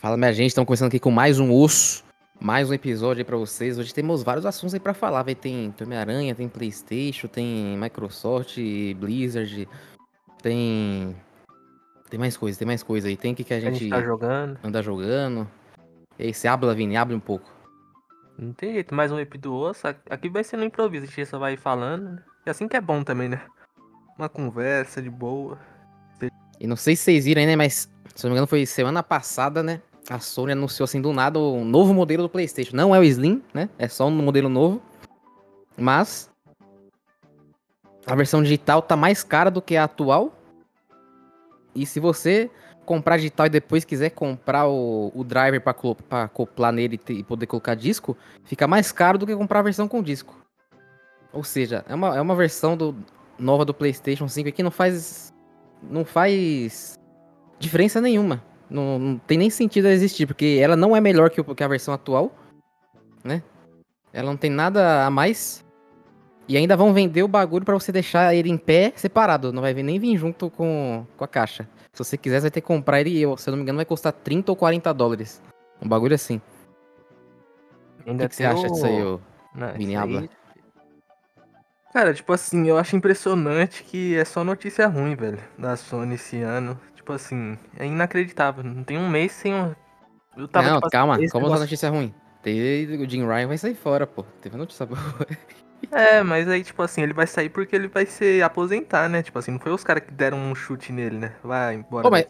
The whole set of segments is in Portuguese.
Fala, minha gente, estamos começando aqui com mais um osso, mais um episódio aí pra vocês. Hoje temos vários assuntos aí pra falar. Vai tem Homem-Aranha, tem Playstation, tem Microsoft, Blizzard, tem... Tem mais coisa, tem mais coisa aí. Tem o que, que a A gente, gente tá jogando. anda jogando. E aí, você habla, Vini, abre um pouco. Não tem jeito, mais um EP do osso. Aqui vai ser no improviso, a gente só vai falando. né? E assim que é bom também, né? Uma conversa de boa. E não sei se vocês viram aí, né, mas se não me engano foi semana passada, né? A Sony anunciou assim do nada um novo modelo do PlayStation. Não é o Slim, né? É só um modelo novo. Mas a versão digital tá mais cara do que a atual. E se você comprar digital e depois quiser comprar o, o driver pra acoplar nele e e poder colocar disco, fica mais caro do que comprar a versão com disco. Ou seja, é uma, é uma versão do, nova do PlayStation 5 que não faz não faz diferença nenhuma. Não, não tem nem sentido ela existir, porque ela não é melhor que, o- que a versão atual, né? Ela não tem nada a mais. E ainda vão vender o bagulho pra você deixar ele em pé separado. Não vai nem vir junto com, com a caixa. Se você quiser, você vai ter que comprar ele, eu, se eu não me engano, vai custar 30 ou 40 dólares. Um bagulho assim. O Ainda que, que você acha o- disso aí, ô? Não, Vini, aí-. Cara, tipo assim, eu acho impressionante que é só notícia ruim, velho, da Sony esse ano. Tipo assim, é inacreditável. Não tem um mês sem um. Eu tava, não, tipo assim, calma, como essa negócio- notícia ruim? Teve, o Jim Ryan vai sair fora, pô. Teve notícia boa. É, mas aí, tipo assim, ele vai sair porque ele vai se aposentar, né? Tipo assim, não foi os caras que deram um chute nele, né? Vai embora. Pô, mas,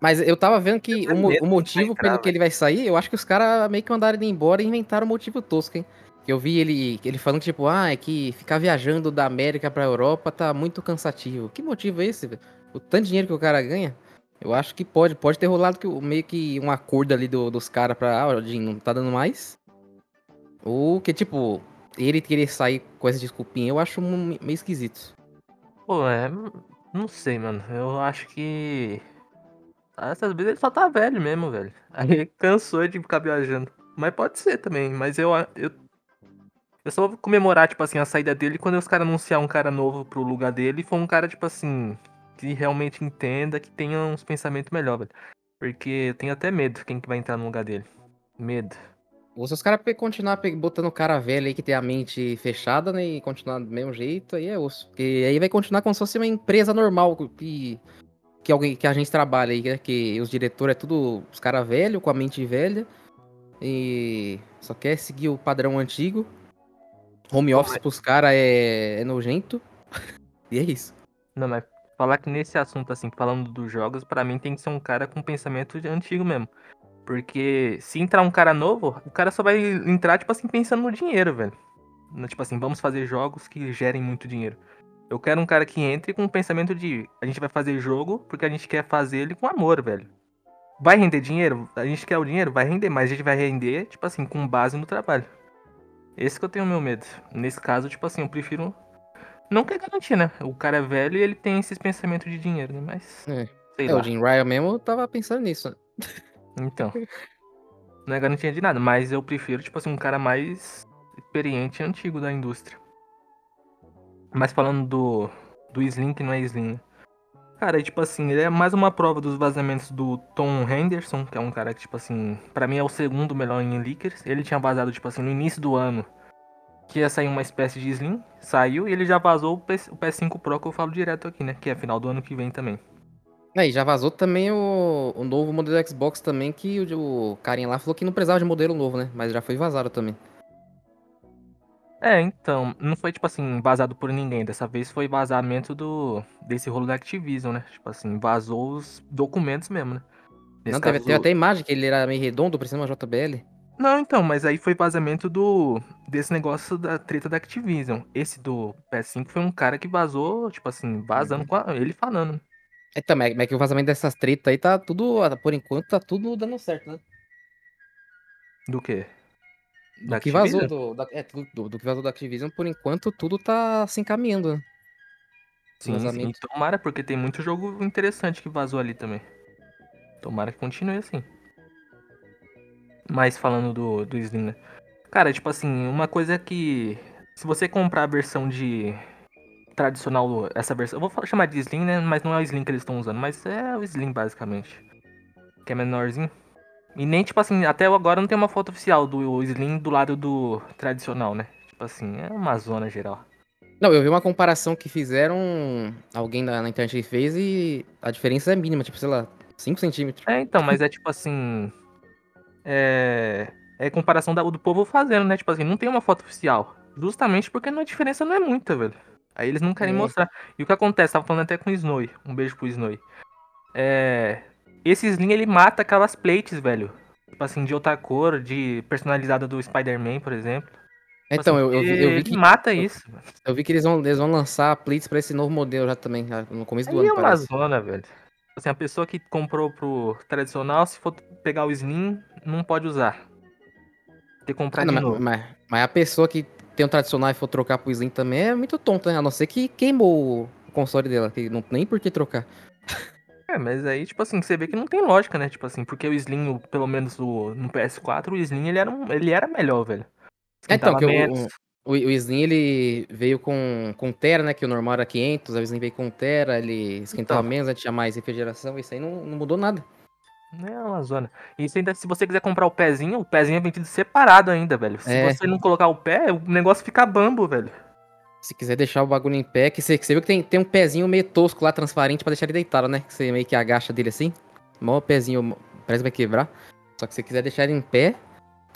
mas eu tava vendo que o, o motivo entrar, pelo que ele vai sair, eu acho que os caras meio que mandaram ele embora e inventaram um motivo tosco, hein? Eu vi ele, ele falando, tipo, ah, é que ficar viajando da América pra Europa tá muito cansativo. Que motivo é esse, velho? O tanto de dinheiro que o cara ganha? Eu acho que pode, pode ter rolado que, meio que um acordo ali do- dos caras pra, ah, Jim, não tá dando mais. Ou que, tipo, ele querer sair com essa desculpinha, eu acho meio esquisito. Pô, é. Não sei, mano. Eu acho que. Essas vezes ele só tá velho mesmo, velho. Aí cansou de ficar viajando. Mas pode ser também. Mas eu. Eu, eu só vou comemorar, tipo assim, a saída dele quando os caras anunciar um cara novo pro lugar dele e for um cara, tipo assim. Que realmente entenda, que tenha uns pensamentos melhor, velho. Porque eu tenho até medo quem que vai entrar no lugar dele. Medo. Ou se os caras continuar botando o cara velho aí que tem a mente fechada, né? E continuar do mesmo jeito, aí é osso. Porque aí vai continuar como se fosse uma empresa normal que, que alguém que a gente trabalha aí, né? Que os diretores é tudo os caras velhos, com a mente velha. E só quer seguir o padrão antigo. Home office pros caras é, é nojento. e é isso. Não, mas falar que nesse assunto, assim, falando dos jogos, pra mim tem que ser um cara com pensamento antigo mesmo. Porque se entrar um cara novo, o cara só vai entrar, tipo assim, pensando no dinheiro, velho. Tipo assim, vamos fazer jogos que gerem muito dinheiro. Eu quero um cara que entre com o pensamento de a gente vai fazer jogo porque a gente quer fazer ele com amor, velho. Vai render dinheiro? A gente quer o dinheiro? Vai render, mas a gente vai render, tipo assim, com base no trabalho. Esse que eu tenho meu medo. Nesse caso, tipo assim, eu prefiro não quer garantir, né? O cara é velho e ele tem esses pensamentos de dinheiro, né? Mas. É. Sei É, lá. o Jim Ryan mesmo tava pensando nisso. né? Então. Não é garantia de nada, mas eu prefiro, tipo assim, um cara mais experiente e antigo da indústria. Mas falando do. Do Slim, que não é Slim, né? Cara, tipo assim, ele é mais uma prova dos vazamentos do Tom Henderson, que é um cara que, tipo assim, pra mim é o segundo melhor em leakers. Ele tinha vazado, tipo assim, no início do ano que ia sair uma espécie de Slim, saiu e ele já vazou o PS- o PS5 Pro que eu falo direto aqui, né? Que é final do ano que vem também. Aí, já vazou também o, o novo modelo do Xbox também, que o, o carinha lá falou que não precisava de modelo novo, né? Mas já foi vazado também. É, então, não foi tipo assim, vazado por ninguém. Dessa vez foi vazamento do desse rolo da Activision, né? Tipo assim, vazou os documentos mesmo, né? Nesse não, teve, caso- teve até imagem que ele era meio redondo, parecendo uma JBL. Não, então, mas aí foi vazamento do desse negócio da treta da Activision. Esse do PS5 foi um cara que vazou, tipo assim, vazando Uhum. com a- ele falando. Também, mas é que o vazamento dessas tretas aí tá tudo, por enquanto, tá tudo dando certo, né? Do quê? Do Da que vazou do, da, é, do, do que vazou da Activision, por enquanto, tudo tá se encaminhando, né? Sim, sim. Tomara, porque tem muito jogo interessante que vazou ali também. Tomara que continue assim. Mas falando do, do Slim, né? Cara, tipo assim, uma coisa que. Se você comprar a versão de. Tradicional, essa versão. Eu vou chamar de Slim, né? Mas não é o Slim que eles estão usando, mas é o Slim basicamente. Que é menorzinho. E nem, tipo assim, até agora não tem uma foto oficial do Slim do lado do tradicional, né? Tipo assim, é uma zona geral. Não, eu vi uma comparação que fizeram. Alguém na, na internet fez e a diferença é mínima, tipo, sei lá, 5 centímetros. É, então, mas é tipo assim. É. É comparação da, do povo fazendo, né? Tipo assim, não tem uma foto oficial. Justamente porque a diferença não é muita, velho. Aí eles não querem É. mostrar. E o que acontece? Tava falando até com o Snowy. Um beijo pro Snowy. É. Esse Slim ele mata aquelas plates, velho. Tipo assim, de outra cor, de personalizada do Spider-Man, por exemplo. Tipo Então, assim, eu, eu, vi, eu, ele vi que, mata isso. eu vi que eles vão, eles vão lançar plates pra esse novo modelo já também, já no começo do Aí é ano, uma parece. zona, velho. Assim, a pessoa que comprou pro tradicional, se for pegar o Slim, não pode usar. Tem que comprar Ah, não, mas, mas, mas a pessoa que tem um tradicional e for trocar pro Slim também é muito tonta, né? A não ser que queimou o console dela, que não tem por que trocar. É, mas aí, tipo assim, você vê que não tem lógica, né? Tipo assim, porque o Slim, o- pelo menos o, no PS4, o Slim ele era, um, ele era melhor, velho. É, então, que o. o, o Slim ele veio com, com Tera, né? Que o normal era 500, o Slim veio com Tera, ele esquentava Então. menos, né, tinha mais refrigeração, isso aí não, não mudou nada. É uma zona. E isso ainda, se você quiser comprar o pezinho, o pezinho é vendido separado ainda, velho. Se É. você não colocar o pé, o negócio fica bambo, velho. Se quiser deixar o bagulho em pé, que você, você viu que tem, tem um pezinho meio tosco lá, transparente, pra deixar ele deitado, né? Que você meio que agacha dele assim. Mó pezinho, parece que vai quebrar. Só que se você quiser deixar ele em pé,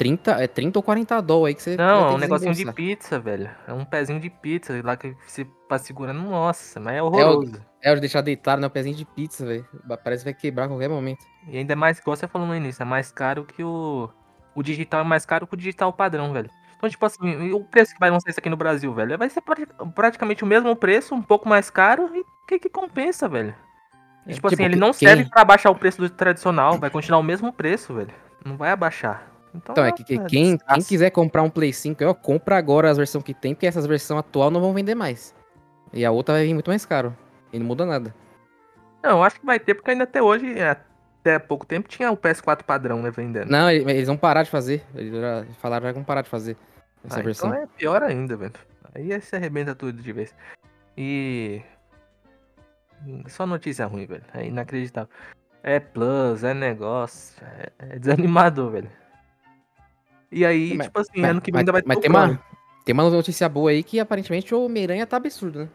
30, é 30 ou 40 doll aí que você Não, é um negocinho de pizza, velho. É um pezinho de pizza lá que você tá segurando. Nossa, mas é horroroso. É o de deixar deitado, né? O pezinho de pizza, velho. Parece que vai quebrar a qualquer momento. E ainda é mais, igual você falou no início, é mais caro que o. O digital é mais caro que o digital padrão, velho. Então, tipo assim, o preço que vai lançar isso aqui no Brasil, velho? Vai ser prati- praticamente o mesmo preço, um pouco mais caro, e o que que compensa, velho? E, É, tipo, tipo, assim, ele que- não quem- serve pra abaixar o preço do tradicional, vai continuar o mesmo preço, velho. Não vai abaixar. Então, Então, é que, que quem, quem quiser comprar um Play 5, ó, compra agora as versões que tem, porque essas versões atual não vão vender mais. E a outra vai vir muito mais caro. E não muda nada. Não, eu acho que vai ter, porque ainda até hoje, até pouco tempo, tinha o PS4 padrão, né, vendendo. Não, ele- eles vão parar de fazer. Eles já falaram que vão parar de fazer essa Ah, versão. Então é pior ainda, velho. Aí você arrebenta tudo de vez. E. Só notícia ruim, velho. É inacreditável. É plus, é negócio. É, é desanimador, velho. E aí, Mas- tipo assim, mas- ano que vem mas- ainda vai ter mas tem Pro, uma-? Tem uma notícia boa aí que aparentemente o Homem-Aranha tá absurdo, né?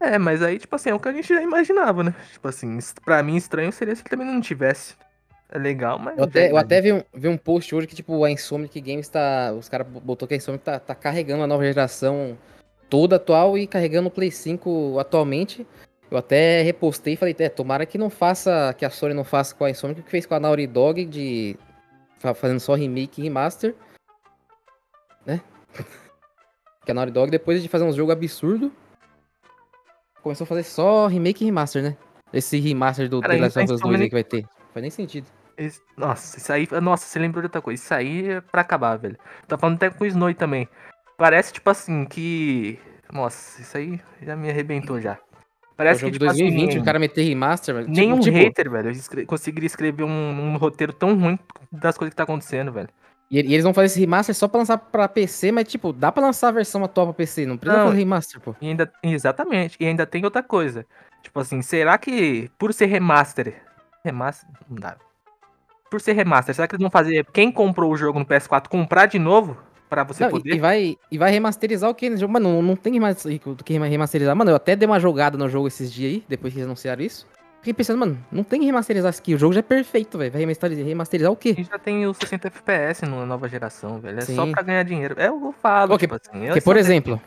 É, mas aí, tipo assim, é o que a gente já imaginava, né? Tipo assim, pra mim estranho seria se ele também não tivesse. É legal, mas. Eu até, eu é- até vi, um, vi um post hoje que, tipo, a Insomniac Games tá. Os caras botou que a Insomniac tá, tá carregando a nova geração toda atual e carregando o Play 5 atualmente. Eu até repostei e falei, é, tomara que não faça, que a Sony não faça com a Insomniac o que fez com a Naughty Dog de. Fa- fazendo só remake e remaster. Né? que a Naughty Dog, depois de fazer um jogo absurdo, começou a fazer só remake e remaster, né? Esse remaster do Cara, The Last of Us 2 aí que vai ter. Não faz nem sentido. Esse- Nossa, isso aí. Nossa, você lembrou de outra coisa. Isso aí é pra acabar, velho. Tá falando até com o Snowy também. Parece, tipo assim, que. Nossa, isso aí já me arrebentou já. Parece que, tipo 2020, assim, o cara meter remaster, mas, nenhum tipo, tipo, hater, velho, escre- conseguiria escrever um, um roteiro tão ruim das coisas que tá acontecendo, velho. E, e eles vão fazer esse remaster só pra lançar pra PC, mas tipo, dá pra lançar a versão atual pra PC, não precisa Não. fazer remaster, pô. E ainda, exatamente. E ainda tem outra coisa. Tipo assim, será que por ser remaster. Remaster. Não dá. Por ser remaster, será que eles vão fazer quem comprou o jogo no PS4 comprar de novo? Pra você Não, e- poder? e, vai, e vai remasterizar o que nesse jogo? Mano, não, não tem mais do que remasterizar. Mano, eu até dei uma jogada no jogo esses dias aí, depois que eles anunciaram isso. Fiquei pensando, mano, não tem que remasterizar isso aqui. O jogo já é perfeito, velho. Vai remasterizar, remasterizar o quê? E já tem os 60 FPS na nova geração, velho. É só Sim. pra ganhar dinheiro. É, eu falo, Ok, tipo assim. por exemplo,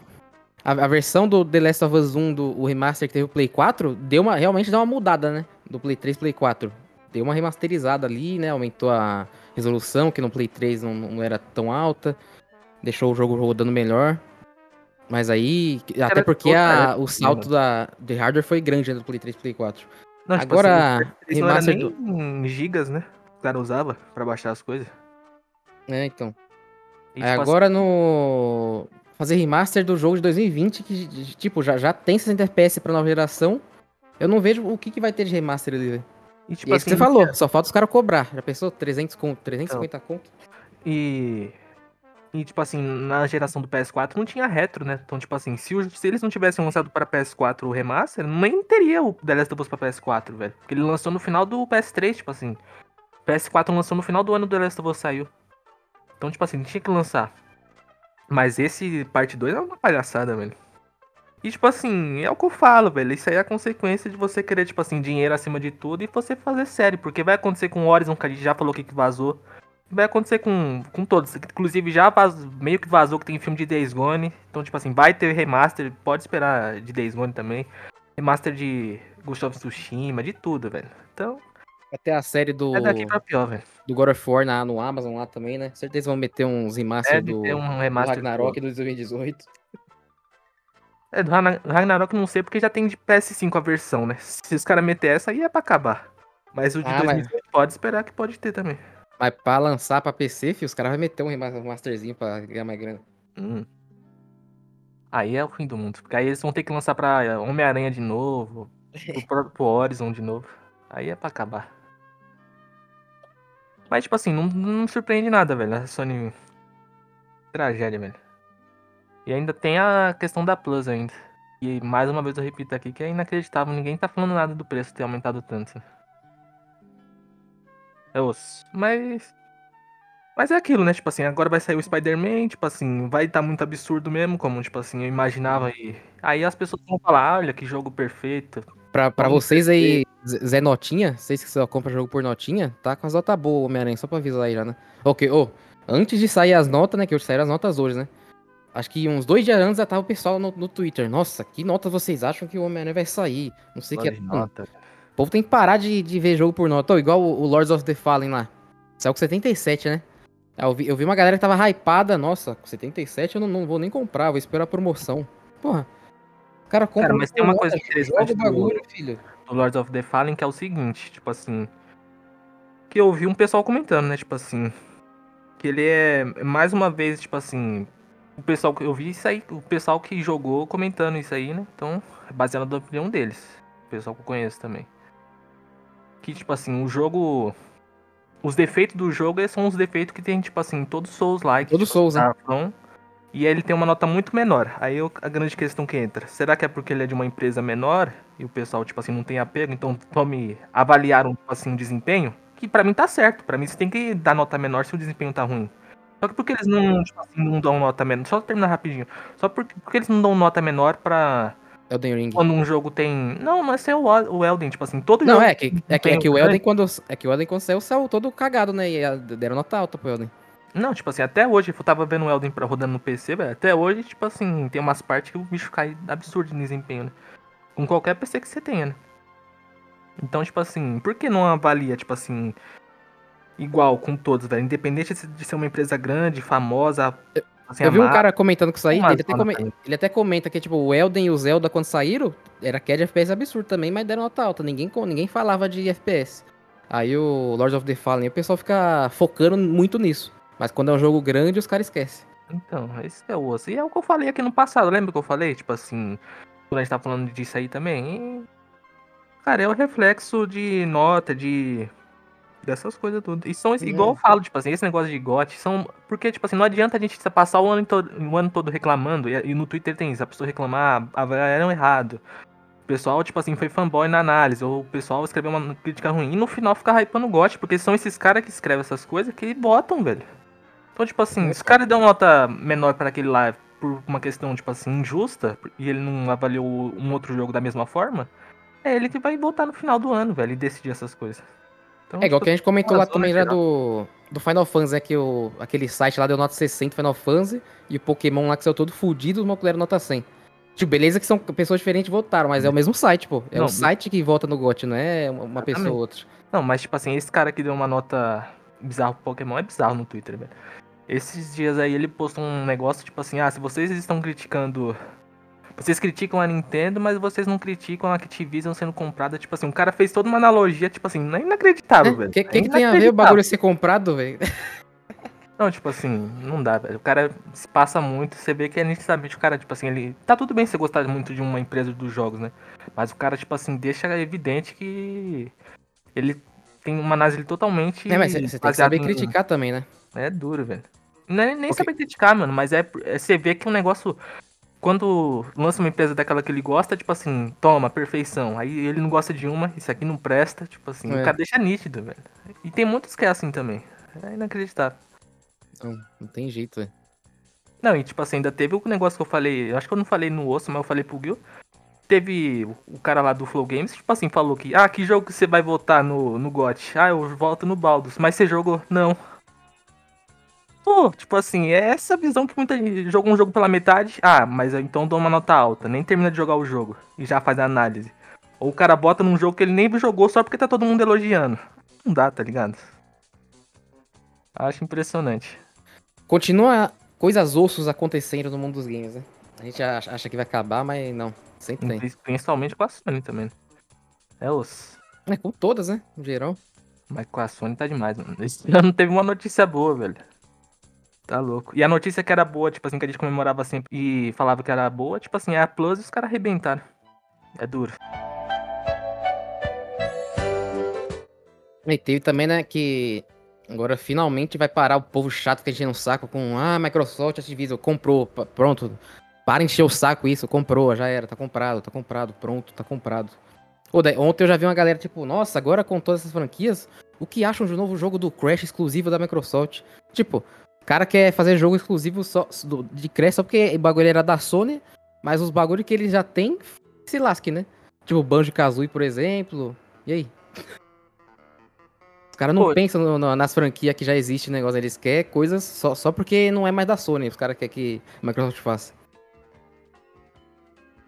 a, a versão do The Last of Us 1 do o remaster que teve o Play 4, deu uma, realmente deu uma mudada, né? Do Play 3 Play 4. Deu uma remasterizada ali, né? Aumentou a resolução, que no Play 3 não, não era tão alta. Deixou o jogo rodando melhor. Mas aí, até porque a- o salto da, de hardware foi grande né, do Play 3 Play 4. Não, tipo Agora, assim, não era remaster nem em gigas, né? O cara usava pra baixar as coisas. É, então. E, Aí tipo agora no. Fazer remaster do jogo de 2020, que, tipo, já, já tem 60 FPS pra nova geração. Eu não vejo o que, que vai ter de remaster ali, velho. assim, e, tipo E é isso que assim, você falou, só falta os caras cobrar. Já pensou? 300 conto, 350 conto? E E, tipo assim, na geração do PS4 não tinha retro, né? Então, tipo assim, se, se eles não tivessem lançado para PS4 o remaster, nem teria o The Last of Us pra PS4, velho. Porque ele lançou no final do PS3, tipo assim. PS4 lançou no final do ano do The Last of Us saiu. Então, tipo assim, tinha que lançar. Mas esse parte 2 é uma palhaçada, velho. E, tipo assim, é o que eu falo, velho. Isso aí é a consequência de você querer, tipo assim, dinheiro acima de tudo e você fazer série. Porque vai acontecer com o Horizon, que a gente já falou que vazou. Vai acontecer com, com todos. Inclusive, já meio que vazou que tem filme de Days Gone. Então, tipo assim, vai ter remaster. Pode esperar de Days Gone também. Remaster de Ghost of Tsushima, de tudo, velho. Então, Até a série do, é daqui pra pior, velho. do God of War na, no Amazon lá também, né? Certeza vão meter uns remaster Deve do, ter um do remaster Ragnarok do 2018. É, do Ragna- Ragnarok não sei porque já tem de PS5 a versão, né? Se os caras meter essa aí é pra acabar. Mas o de Ah, mas- 2018 pode esperar que pode ter também. Mas pra lançar pra PC, filho, os caras vão meter um remasterzinho pra ganhar mais grana. Hum. Aí é o fim do mundo. Porque aí eles vão ter que lançar pra Homem-Aranha de novo, pro próprio Horizon de novo. Aí é pra acabar. Mas, tipo assim, não, não me surpreende nada, velho. A Sony. Tragédia, velho. E ainda tem a questão da Plus ainda. E mais uma vez eu repito aqui que é inacreditável. Ninguém tá falando nada do preço ter aumentado tanto. É osso. Mas. Mas é aquilo, né? Tipo assim, agora vai sair o Spider-Man, tipo assim, vai estar muito absurdo mesmo, como, tipo assim, eu imaginava. E aí as pessoas vão falar, olha que jogo perfeito. Pra, pra vocês aí, Zé Notinha, vocês que só compram jogo por notinha, tá com as notas boas, Homem-Aranha, só pra avisar aí já, né? Ok, ô, antes de sair as notas, né, que hoje saíram as notas hoje, né? Acho que uns dois dias antes já tava o pessoal no, no Twitter. Nossa, que notas vocês acham que o Homem-Aranha vai sair? Não sei o que é. Nota. Povo tem que parar de, de ver jogo por nota. Igual o, o Lords of the Fallen lá. Saiu com 77, né? Ah, Eu vi, eu vi uma galera que tava hypada. Nossa, com 77 eu não, não vou nem comprar, vou esperar a promoção. Porra. O cara compra. Cara, mas tem uma nota, coisa interessante do- bagulho, filho. do Lords of the Fallen, que é o seguinte, tipo assim. Que eu vi um pessoal comentando, né? Tipo assim. Que ele é mais uma vez, tipo assim. O pessoal que eu vi isso aí, o pessoal que jogou comentando isso aí, né? Então, é baseado na opinião deles. O pessoal que eu conheço também. Que, tipo assim, o jogo. Os defeitos do jogo são os defeitos que tem, tipo assim, todos Souls like. Todo tipo, Souls, né? Darkon, E aí ele tem uma nota muito menor. Aí a grande questão que entra. Será que é porque ele é de uma empresa menor e o pessoal, tipo assim, não tem apego? Então tome avaliaram, tipo assim, o desempenho? Que pra mim tá certo. Pra mim você tem que dar nota menor se o desempenho tá ruim. Só que porque eles não, tipo assim, não dão nota menor. Só terminar rapidinho. Só porque, porque eles não dão nota menor pra. Elden Ring. Quando um jogo tem. Não, mas é o, o Elden, tipo assim, todo Não, jogo. é que, é que, é que o Elden quando. É que o Elden quando saiu, saiu todo cagado, né? E deram nota alta pro Elden. Não, tipo assim, até hoje, eu tava vendo o Elden pra rodando no PC, velho. Até hoje, tipo assim, tem umas partes que o bicho cai absurdo de desempenho, né? Com qualquer PC que você tenha, né? Então, tipo assim, por que não avalia, tipo assim, igual com todos, velho? Independente de de ser uma empresa grande, famosa. Assim, Eu vi um cara comentando com isso aí, ele até, zona come- também. ele até comenta que, tipo, o Elden e o Zelda, quando saíram, era queda de FPS absurdo também, mas deram nota alta. Ninguém, ninguém falava de FPS. Aí o Lords of the Fallen, o pessoal fica focando muito nisso. Mas quando é um jogo grande, os caras esquecem. Então, esse é o osso. E é o que eu falei aqui no passado, lembra que eu falei? Tipo assim, quando a gente tá falando disso aí também. E, Cara, é o reflexo de nota, de. Dessas coisas tudo. E são esse, É. igual eu falo, tipo assim, esse negócio de GOT são. Porque, tipo assim, não adianta a gente passar o ano todo, o ano todo reclamando. E, e no Twitter tem isso, a pessoa reclamar, ah, avaliaram errado. O pessoal, tipo assim, foi fanboy na análise, ou o pessoal escreveu uma crítica ruim, e no final fica hypando o GOT, porque são esses caras que escrevem essas coisas que botam, velho. Então, tipo assim, se o cara deu uma nota menor para aquele lá por uma questão, tipo assim, injusta, e ele não avaliou um outro jogo da mesma forma, é ele que vai voltar no final do ano, velho, e decidir essas coisas. Então, É igual tipo, que a gente comentou lá razão, também né, já do, do Final Fantasy, né? Que o, aquele site lá deu nota 60 Final Fantasy e o Pokémon lá que saiu todo fudido, os malucos deram nota 100. Tipo, beleza que são pessoas diferentes votaram, mas é o mesmo site, pô. É Não, o site que vota no GOT, não é uma uma pessoa ou outra. Não, mas tipo assim, esse cara que deu uma nota bizarra pro Pokémon é bizarro no Twitter, velho. Esses dias aí ele postou um negócio tipo assim, ah, se vocês estão criticando. Vocês criticam a Nintendo, mas vocês não criticam a Activision sendo comprada. Tipo assim, um cara fez toda uma analogia, tipo assim, não é inacreditável, O velho. que, É que, tem a ver o bagulho ser comprado, velho? Não, tipo assim, não dá, velho. O cara se passa muito, você vê que é nitidamente o cara, tipo assim, ele. Tá tudo bem você gostar muito de uma empresa dos jogos, né? Mas o cara, tipo assim, deixa evidente que ele tem uma análise totalmente. É, mas você tem que saber em- criticar também, né? É duro, velho. Não é nem Ok. saber criticar, mano, mas é, é você vê que um negócio. Quando lança uma empresa daquela que ele gosta, tipo assim, toma, perfeição. Aí ele não gosta de uma, isso aqui não presta, tipo assim, É. o cara deixa nítido, velho. E tem muitos que é assim também. É inacreditável. Não, não tem jeito, velho. Não, e tipo assim, ainda teve o negócio que eu falei, acho que eu não falei no osso, mas eu falei pro Gil. Teve o- cara lá do Flow Games, tipo assim, falou que, ah, que jogo que você vai votar no, no GOT? Ah, eu voto no Baldus, mas você jogou? Não. Pô, tipo assim, é essa visão que muita gente jogou um jogo pela metade, ah, mas eu então dou uma nota alta, nem termina de jogar o jogo e já faz a análise. Ou o cara bota num jogo que ele nem jogou só porque tá todo mundo elogiando. Não dá, tá ligado? Acho impressionante. Continua coisas ossos acontecendo no mundo dos games, né? A gente acha, que vai acabar, mas não. Sempre tem. Pri- Principalmente com a Sony também. É os. É, com todas, né? No geral. Mas com a Sony tá demais, mano. Esse ano teve uma notícia boa, velho. Tá louco. E a notícia que era boa, tipo assim, que a gente comemorava sempre e falava que era boa, tipo assim, é a Plus e os caras arrebentaram. É duro. E teve também, né, que agora finalmente vai parar o povo chato que a gente no saco com ah, Microsoft, Activision, comprou, pronto. Para encher o saco isso, comprou, já era, tá comprado, tá comprado, pronto, tá comprado. Ô, daí- ontem eu já vi uma galera tipo, nossa, agora com todas essas franquias, o que acham do novo jogo do Crash exclusivo da Microsoft? Tipo, cara quer fazer jogo exclusivo só de Crash só porque o bagulho era da Sony, mas os bagulhos que ele já tem, se lasque, né? Tipo, Banjo Kazooie, por exemplo. E aí? Os caras não Pô. pensam no- no- nas franquias que já existe negócio, eles querem coisas só, só porque não é mais da Sony, os caras querem que Microsoft faça.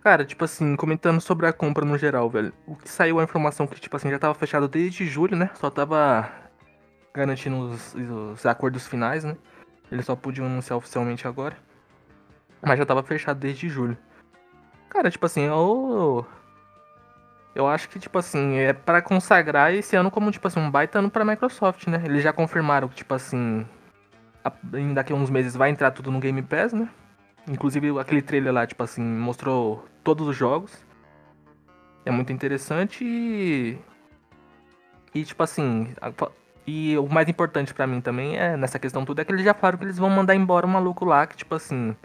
Cara, tipo assim, comentando sobre a compra no geral, velho. O que saiu a informação que, tipo assim, já tava fechado desde julho, né? Só tava garantindo os, os acordos finais, né? Eles só podiam anunciar oficialmente agora. Mas já tava fechado desde julho. Cara, tipo assim, eu. Eu acho que, tipo assim, é pra consagrar esse ano como, tipo assim, um baita ano pra Microsoft, né? Eles já confirmaram que, tipo assim. daqui a uns meses vai entrar tudo no Game Pass, né? Inclusive aquele trailer lá, tipo assim, mostrou todos os jogos. É muito interessante e. E tipo assim. E o mais importante pra mim também é, nessa questão toda, é que eles já falaram que eles vão mandar embora o maluco lá, que, tipo assim.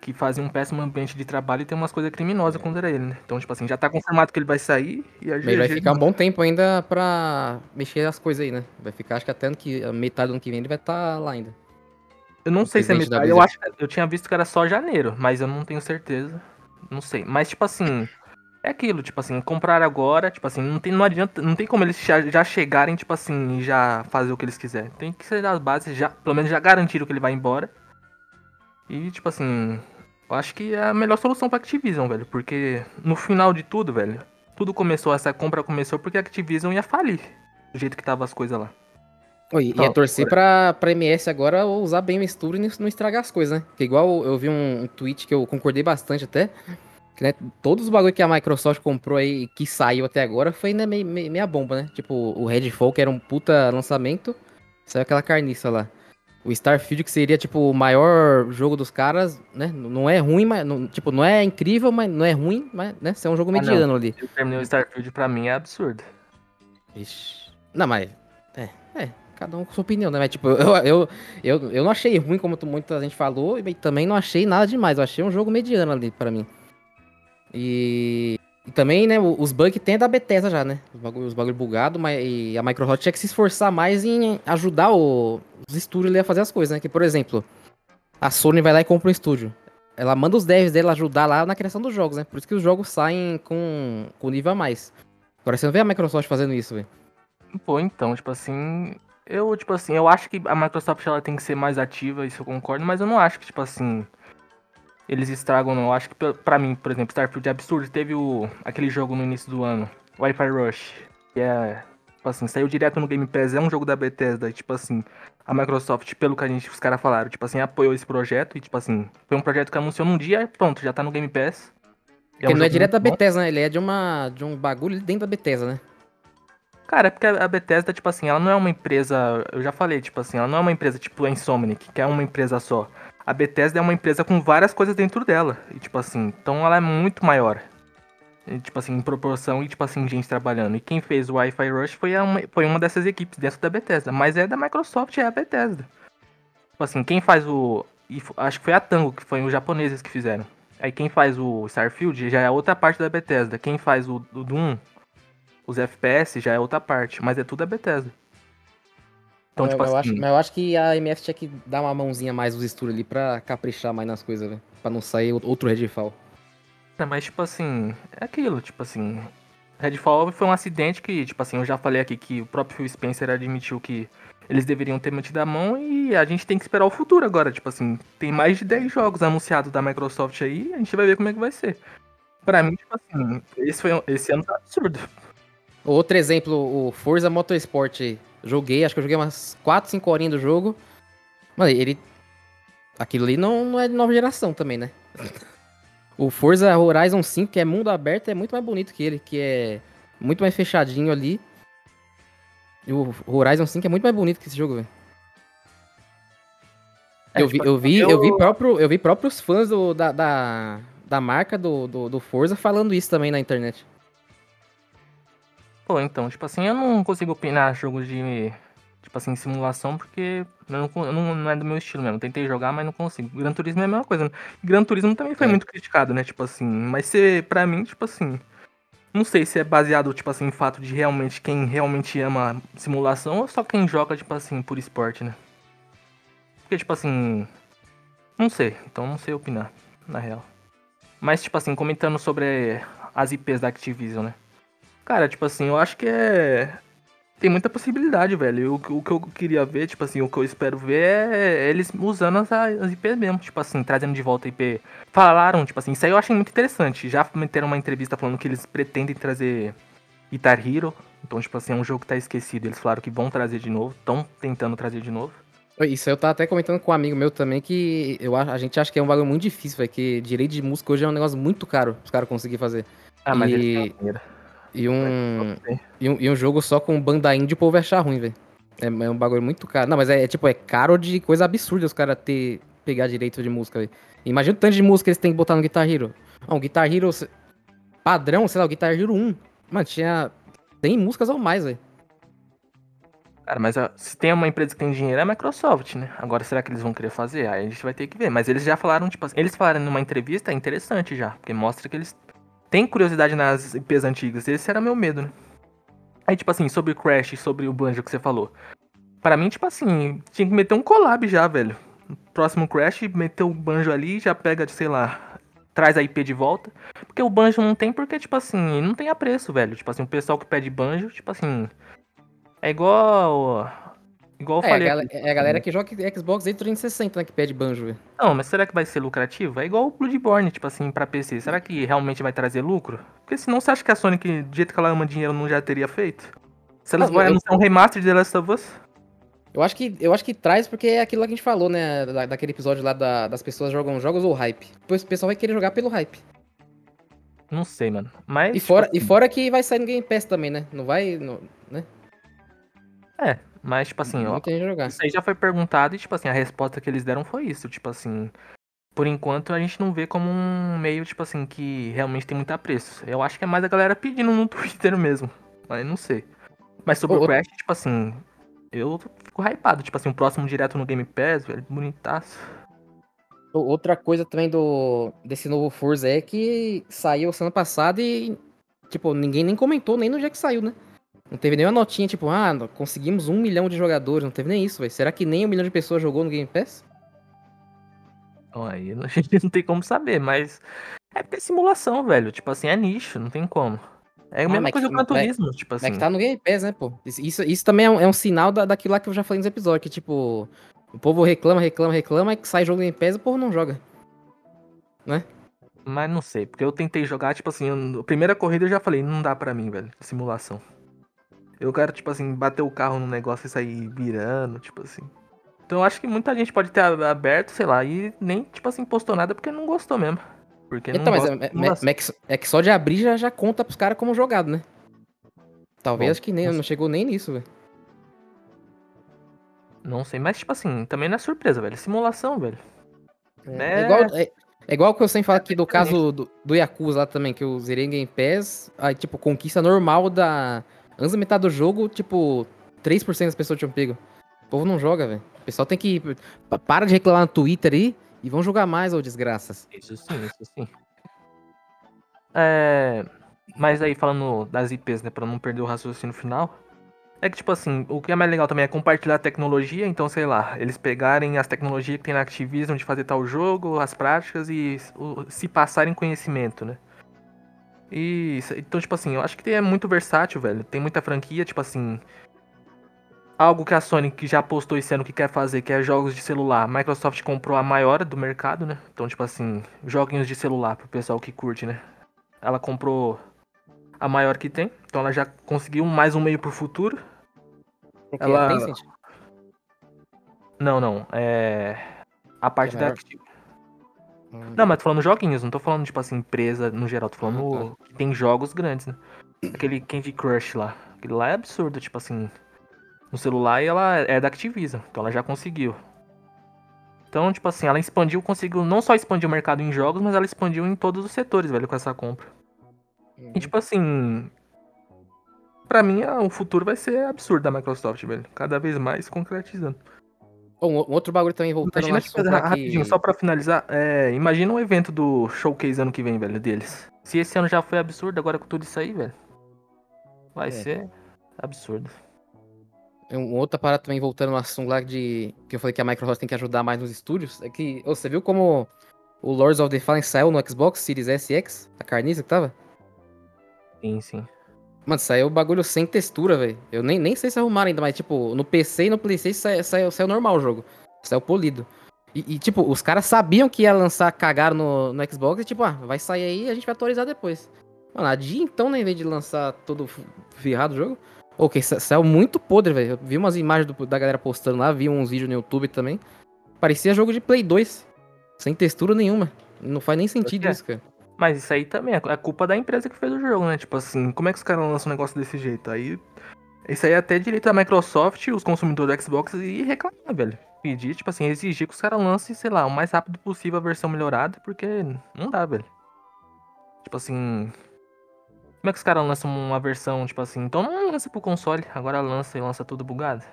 Que fazia um péssimo ambiente de trabalho e tem umas coisas criminosas contra ele, né? Então, tipo assim, já tá confirmado que ele vai sair e a Mas ele vai ficar um bom tempo ainda pra mexer as coisas aí, né? Vai ficar, acho que até ano que, a metade do ano que vem ele vai estar lá ainda. Eu não o sei se é metade. Eu acho eu tinha visto que era só janeiro, mas eu não tenho certeza. Não sei. Mas, tipo assim, é aquilo, tipo assim, comprar agora, tipo assim, não tem, não adianta, não tem como eles já, já chegarem, tipo assim, e já fazer o que eles quiserem. Tem que ser das bases, já, pelo menos já garantiram que ele vai embora. E, tipo assim, eu acho que é a melhor solução pra Activision, velho. Porque no final de tudo, velho, tudo começou, essa compra começou porque a Activision ia falir. Do jeito que tava as coisas lá. Oi, Ó, e é torcer pra, pra MS agora usar bem o mistura e não- estragar as coisas, né? Porque igual eu vi um, um tweet que eu concordei bastante até, né, todos os bagulho que a Microsoft comprou aí, que saiu até agora, foi né, meio, meio- meia bomba, né? Tipo, o Redfall, que era um puta lançamento, saiu aquela carniça lá. O Starfield, que seria, tipo, o maior jogo dos caras, né? Não é ruim, mas. Não, tipo, não é incrível, mas não é ruim, mas, né? Você é um jogo Ah, mediano ali. Eu terminei o Starfield, pra mim é absurdo. Ixi. Não, mas. É, é. Cada um com sua opinião, né? Mas, tipo, eu, eu, eu, eu não achei ruim, como muita gente falou, e também não achei nada demais. Eu achei um jogo mediano ali pra mim. E. E também, né, os bugs tem da Bethesda já, né? Os bagulho, bagulho bugado, mas e a Microsoft tinha que se esforçar mais em ajudar o- os estúdios a fazer as coisas, né? Que, por exemplo, a Sony vai lá e compra um estúdio. Ela manda os devs dela ajudar lá na criação dos jogos, né? Por isso que os jogos saem com, com nível a mais. Agora você não vê a Microsoft fazendo isso, velho. Pô, então, tipo assim. Eu, tipo assim, eu acho que a Microsoft ela tem que ser mais ativa, isso eu concordo, mas eu não acho que, tipo assim. Eles estragam, não. Acho que, pra mim, por exemplo, Starfield é absurdo. Teve o, aquele jogo no início do ano, Wi-Fi Rush, que é. Tipo assim, saiu direto no Game Pass, é um jogo da Bethesda, e, tipo assim, a Microsoft, pelo que a gente, os caras falaram, tipo assim, apoiou esse projeto, e tipo assim, foi um projeto que anunciou num dia, pronto, já tá no Game Pass. E Porque um não é direto da. Bethesda, né? Ele é de, uma, de um bagulho dentro da Bethesda, né? Cara, é porque a Bethesda, tipo assim, ela não é uma empresa. Eu já falei, tipo assim, ela não é uma empresa tipo a Insomniac, que é uma empresa só. A Bethesda é uma empresa com várias coisas dentro dela. E, tipo assim, então ela é muito maior. E, tipo assim, em proporção e, tipo assim, gente trabalhando. E quem fez o Wi-Fi Rush foi uma, foi uma dessas equipes dentro da Bethesda. Mas é da Microsoft, é a Bethesda. Tipo assim, quem faz o. Acho que foi a Tango, que foi os japoneses que fizeram. Aí quem faz o Starfield já é outra parte da Bethesda. Quem faz o, o Doom, os FPS, já é outra parte. Mas é tudo a Bethesda. Então, eu, tipo eu assim... Acho, mas eu acho que a MF tinha que dar uma mãozinha mais nos estúdios ali pra caprichar mais nas coisas, velho. Pra não sair outro Redfall. É, mas, tipo assim, é aquilo, tipo assim. Redfall foi um acidente que, tipo assim, eu já falei aqui que o próprio Phil Spencer admitiu que eles deveriam ter mantido a mão e a gente tem que esperar o futuro agora. Tipo assim, tem mais de 10 jogos anunciados da Microsoft aí, a gente vai ver como é que vai ser. Pra mim, tipo assim, esse, foi, esse ano tá absurdo. Outro exemplo, o Forza Motorsport aí. Joguei, acho que eu joguei umas 4, 5 horinhas do jogo. Mano, ele. Aquilo ali não, não é de nova geração também, né? o Forza Horizon 5, que é mundo aberto, é muito mais bonito que ele, que é muito mais fechadinho ali. E o Horizon 5 é muito mais bonito que esse jogo, velho. É, eu, vi, tipo, eu, vi, eu... eu... vi próprio, eu vi próprios fãs do, da, da, da marca do, do, do Forza falando isso também na internet. Pô, então, tipo assim, eu não consigo opinar jogos de, tipo assim, simulação, porque não, não, não é do meu estilo mesmo. Tentei jogar, mas não consigo. Gran Turismo é a mesma coisa. Né? Gran Turismo também foi é. muito criticado, né? Tipo assim, mas se, pra mim, tipo assim, não sei se é baseado, tipo assim, em fato de realmente quem realmente ama simulação ou só quem joga, tipo assim, por esporte, né? Porque, tipo assim. Não sei, então não sei opinar, na real. Mas, tipo assim, comentando sobre as IPs da Activision, né? Cara, tipo assim, eu acho que é. Tem muita possibilidade, velho. O, o que eu queria ver, tipo assim, o que eu espero ver é eles usando as, as IPs mesmo, tipo assim, trazendo de volta a IP. Falaram, tipo assim, isso aí eu achei muito interessante. Já meteram uma entrevista falando que eles pretendem trazer Guitar Hero. Então, tipo assim, é um jogo que tá esquecido. Eles falaram que vão trazer de novo, estão tentando trazer de novo. Isso eu tava até comentando com um amigo meu também que eu, a gente acha que é um bagulho muito difícil, velho. Que direito de música hoje é um negócio muito caro os caras conseguirem fazer. Ah, mas e... eles têm e um, e um, e um jogo só com banda indie o povo achar ruim, velho. É, é, um bagulho muito caro. Não, mas é, é tipo, é caro de coisa absurda os caras ter pegar direito de música, velho. Imagina o tanto de música que eles têm que botar no Guitar Hero. Ah, um Guitar Hero padrão, sei lá, o Guitar Hero 1. Mano, tinha 100 músicas ou mais, velho. Cara, mas se tem uma empresa que tem dinheiro é a Microsoft, né? Agora será que eles vão querer fazer? Aí a gente vai ter que ver. Mas eles já falaram, tipo assim, eles falaram numa entrevista, é interessante já, porque mostra que eles tem curiosidade nas IPs antigas. Esse era meu medo, né? Aí, tipo assim, sobre o Crash, sobre o Banjo que você falou. Para mim, tipo assim, tinha que meter um collab já, velho. Próximo Crash, meter o Banjo ali, já pega, sei lá, traz a IP de volta. Porque o Banjo não tem, porque, tipo assim, não tem apreço, velho. Tipo assim, o pessoal que pede Banjo, tipo assim. É igual Igual eu é, falei. A é a galera que joga Xbox e 360, né? Que pede banjo, velho. Não, mas será que vai ser lucrativo? É igual o Bloodborne, tipo assim, pra PC. Será que realmente vai trazer lucro? Porque senão você acha que a Sony, que, do jeito que ela ama dinheiro, não já teria feito? Se elas vão anunciar um remaster de The Last of Us? Eu acho que, eu acho que traz porque é aquilo que a gente falou, né? Da, daquele episódio lá da, das pessoas jogam jogos ou hype. Depois o pessoal vai querer jogar pelo hype. Não sei, mano. Mas. E fora, tipo... e fora que vai sair no Game Pass também, né? Não vai. Não, né? É, mas, tipo assim, ó, isso aí já foi perguntado e, tipo assim, a resposta que eles deram foi isso. Tipo assim, por enquanto a gente não vê como um meio, tipo assim, que realmente tem muito apreço. Eu acho que é mais a galera pedindo no Twitter mesmo. Mas não sei. Mas sobre o Crash, tipo assim, eu fico hypado. Tipo assim, o próximo direto no Game Pass, velho, bonitaço. Outra coisa também do desse novo Forza é que saiu semana passada e, tipo, ninguém nem comentou nem no dia que saiu, né? Não teve nenhuma notinha, tipo, ah, conseguimos um milhão de jogadores. Não teve nem isso, velho. Será que nem um milhão de pessoas jogou no Game Pass? Bom, aí a gente não tem como saber, mas é porque é simulação, velho. Tipo assim, é nicho, não tem como. É a ah, mesma coisa que, o turismo, tipo assim. É que tá no Game Pass, né, pô? Isso, isso também é um, é um sinal da, daquilo lá que eu já falei nos episódios, que tipo, o povo reclama, reclama, reclama, e que sai jogo no Game Pass, o povo não joga. Né? Mas não sei, porque eu tentei jogar, tipo assim, a primeira corrida eu já falei, não dá pra mim, velho, simulação. Eu quero, tipo assim, bater o carro no negócio e sair virando, tipo assim. Então eu acho que muita gente pode ter aberto, sei lá, e nem, tipo assim, postou nada porque não gostou mesmo. Porque então, mas, é, é, é, que só de abrir já, já conta pros caras como jogado, né? Talvez Bom, acho que nem, não, não chegou nem nisso, velho. Não sei, mas tipo assim, também não é surpresa, velho. Simulação, velho. É, é... é igual, é, é igual que eu sempre falo aqui do caso do, do Yakuza lá também, que eu zerei em Game Pass, aí tipo, conquista normal da, Antes da metade do jogo, tipo, 3% das pessoas tinham pego. O povo não joga, velho. O pessoal tem que. Para de reclamar no Twitter aí e vão jogar mais, ô desgraças. Isso sim, isso sim. É. Mas aí, falando das IPs, né, pra não perder o raciocínio final. É que, tipo assim, o que é mais legal também é compartilhar tecnologia, então, sei lá, eles pegarem as tecnologias que tem na Activision de fazer tal jogo, as práticas e se passarem conhecimento, né? E, então, tipo assim, eu acho que é muito versátil, velho. Tem muita franquia, tipo assim. Algo que a Sony que já postou esse ano que quer fazer, que é jogos de celular. A Microsoft comprou a maior do mercado, né? Então, tipo assim, joguinhos de celular pro pessoal que curte, né? Ela comprou a maior que tem, então ela já conseguiu mais um meio pro futuro. Porque ela... Não, não. É. A parte é da Activision. Hum. Não, mas tô falando joguinhos, não tô falando, tipo assim, empresa no geral, tô falando ah, tá. que tem jogos grandes, né? Aquele Candy Crush lá. Aquele lá é absurdo, tipo assim. No celular e ela é da Activision, então ela já conseguiu. Então, tipo assim, ela expandiu, conseguiu não só expandir o mercado em jogos, mas ela expandiu em todos os setores, velho, com essa compra. Uhum. E tipo assim. Pra mim, o futuro vai ser absurdo da Microsoft, velho. Cada vez mais concretizando. Um, outro bagulho também voltando imagina que coisa, rapidinho, só pra finalizar, é, imagina um evento do showcase ano que vem, velho, deles. Se esse ano já foi absurdo, agora com tudo isso aí, velho. Vai é. ser absurdo. Um outra parada também voltando no assunto lá de. Que eu falei que a Microsoft tem que ajudar mais nos estúdios. É que. Você viu como o Lords of the Fallen saiu no Xbox Series S e X? A carniça que tava? Sim, sim. Mano, saiu o bagulho sem textura, velho. Eu nem, nem sei se arrumaram ainda, mas tipo, no PC e no Playstation saiu, saiu, saiu normal o jogo. Saiu polido. E, e, tipo, os caras sabiam que ia lançar cagar no, no Xbox e tipo, ah, vai sair aí e a gente vai atualizar depois. Mano, a dia então, né, em vez de lançar todo ferrado o jogo. Ok, saiu muito podre, velho. Eu vi umas imagens do, da galera postando lá, vi uns vídeos no YouTube também. Parecia jogo de Play 2. Sem textura nenhuma. Não faz nem sentido isso, cara. Mas isso aí também é culpa da empresa que fez o jogo, né? Tipo assim, como é que os caras lançam um negócio desse jeito? Aí. Isso aí é até direito da Microsoft, os consumidores do Xbox, e reclamar, velho. Pedir, tipo assim, exigir que os caras lancem, sei lá, o mais rápido possível a versão melhorada, porque não dá, velho. Tipo assim. Como é que os caras lançam uma versão, tipo assim, então não lança pro console, agora lança e lança tudo bugado?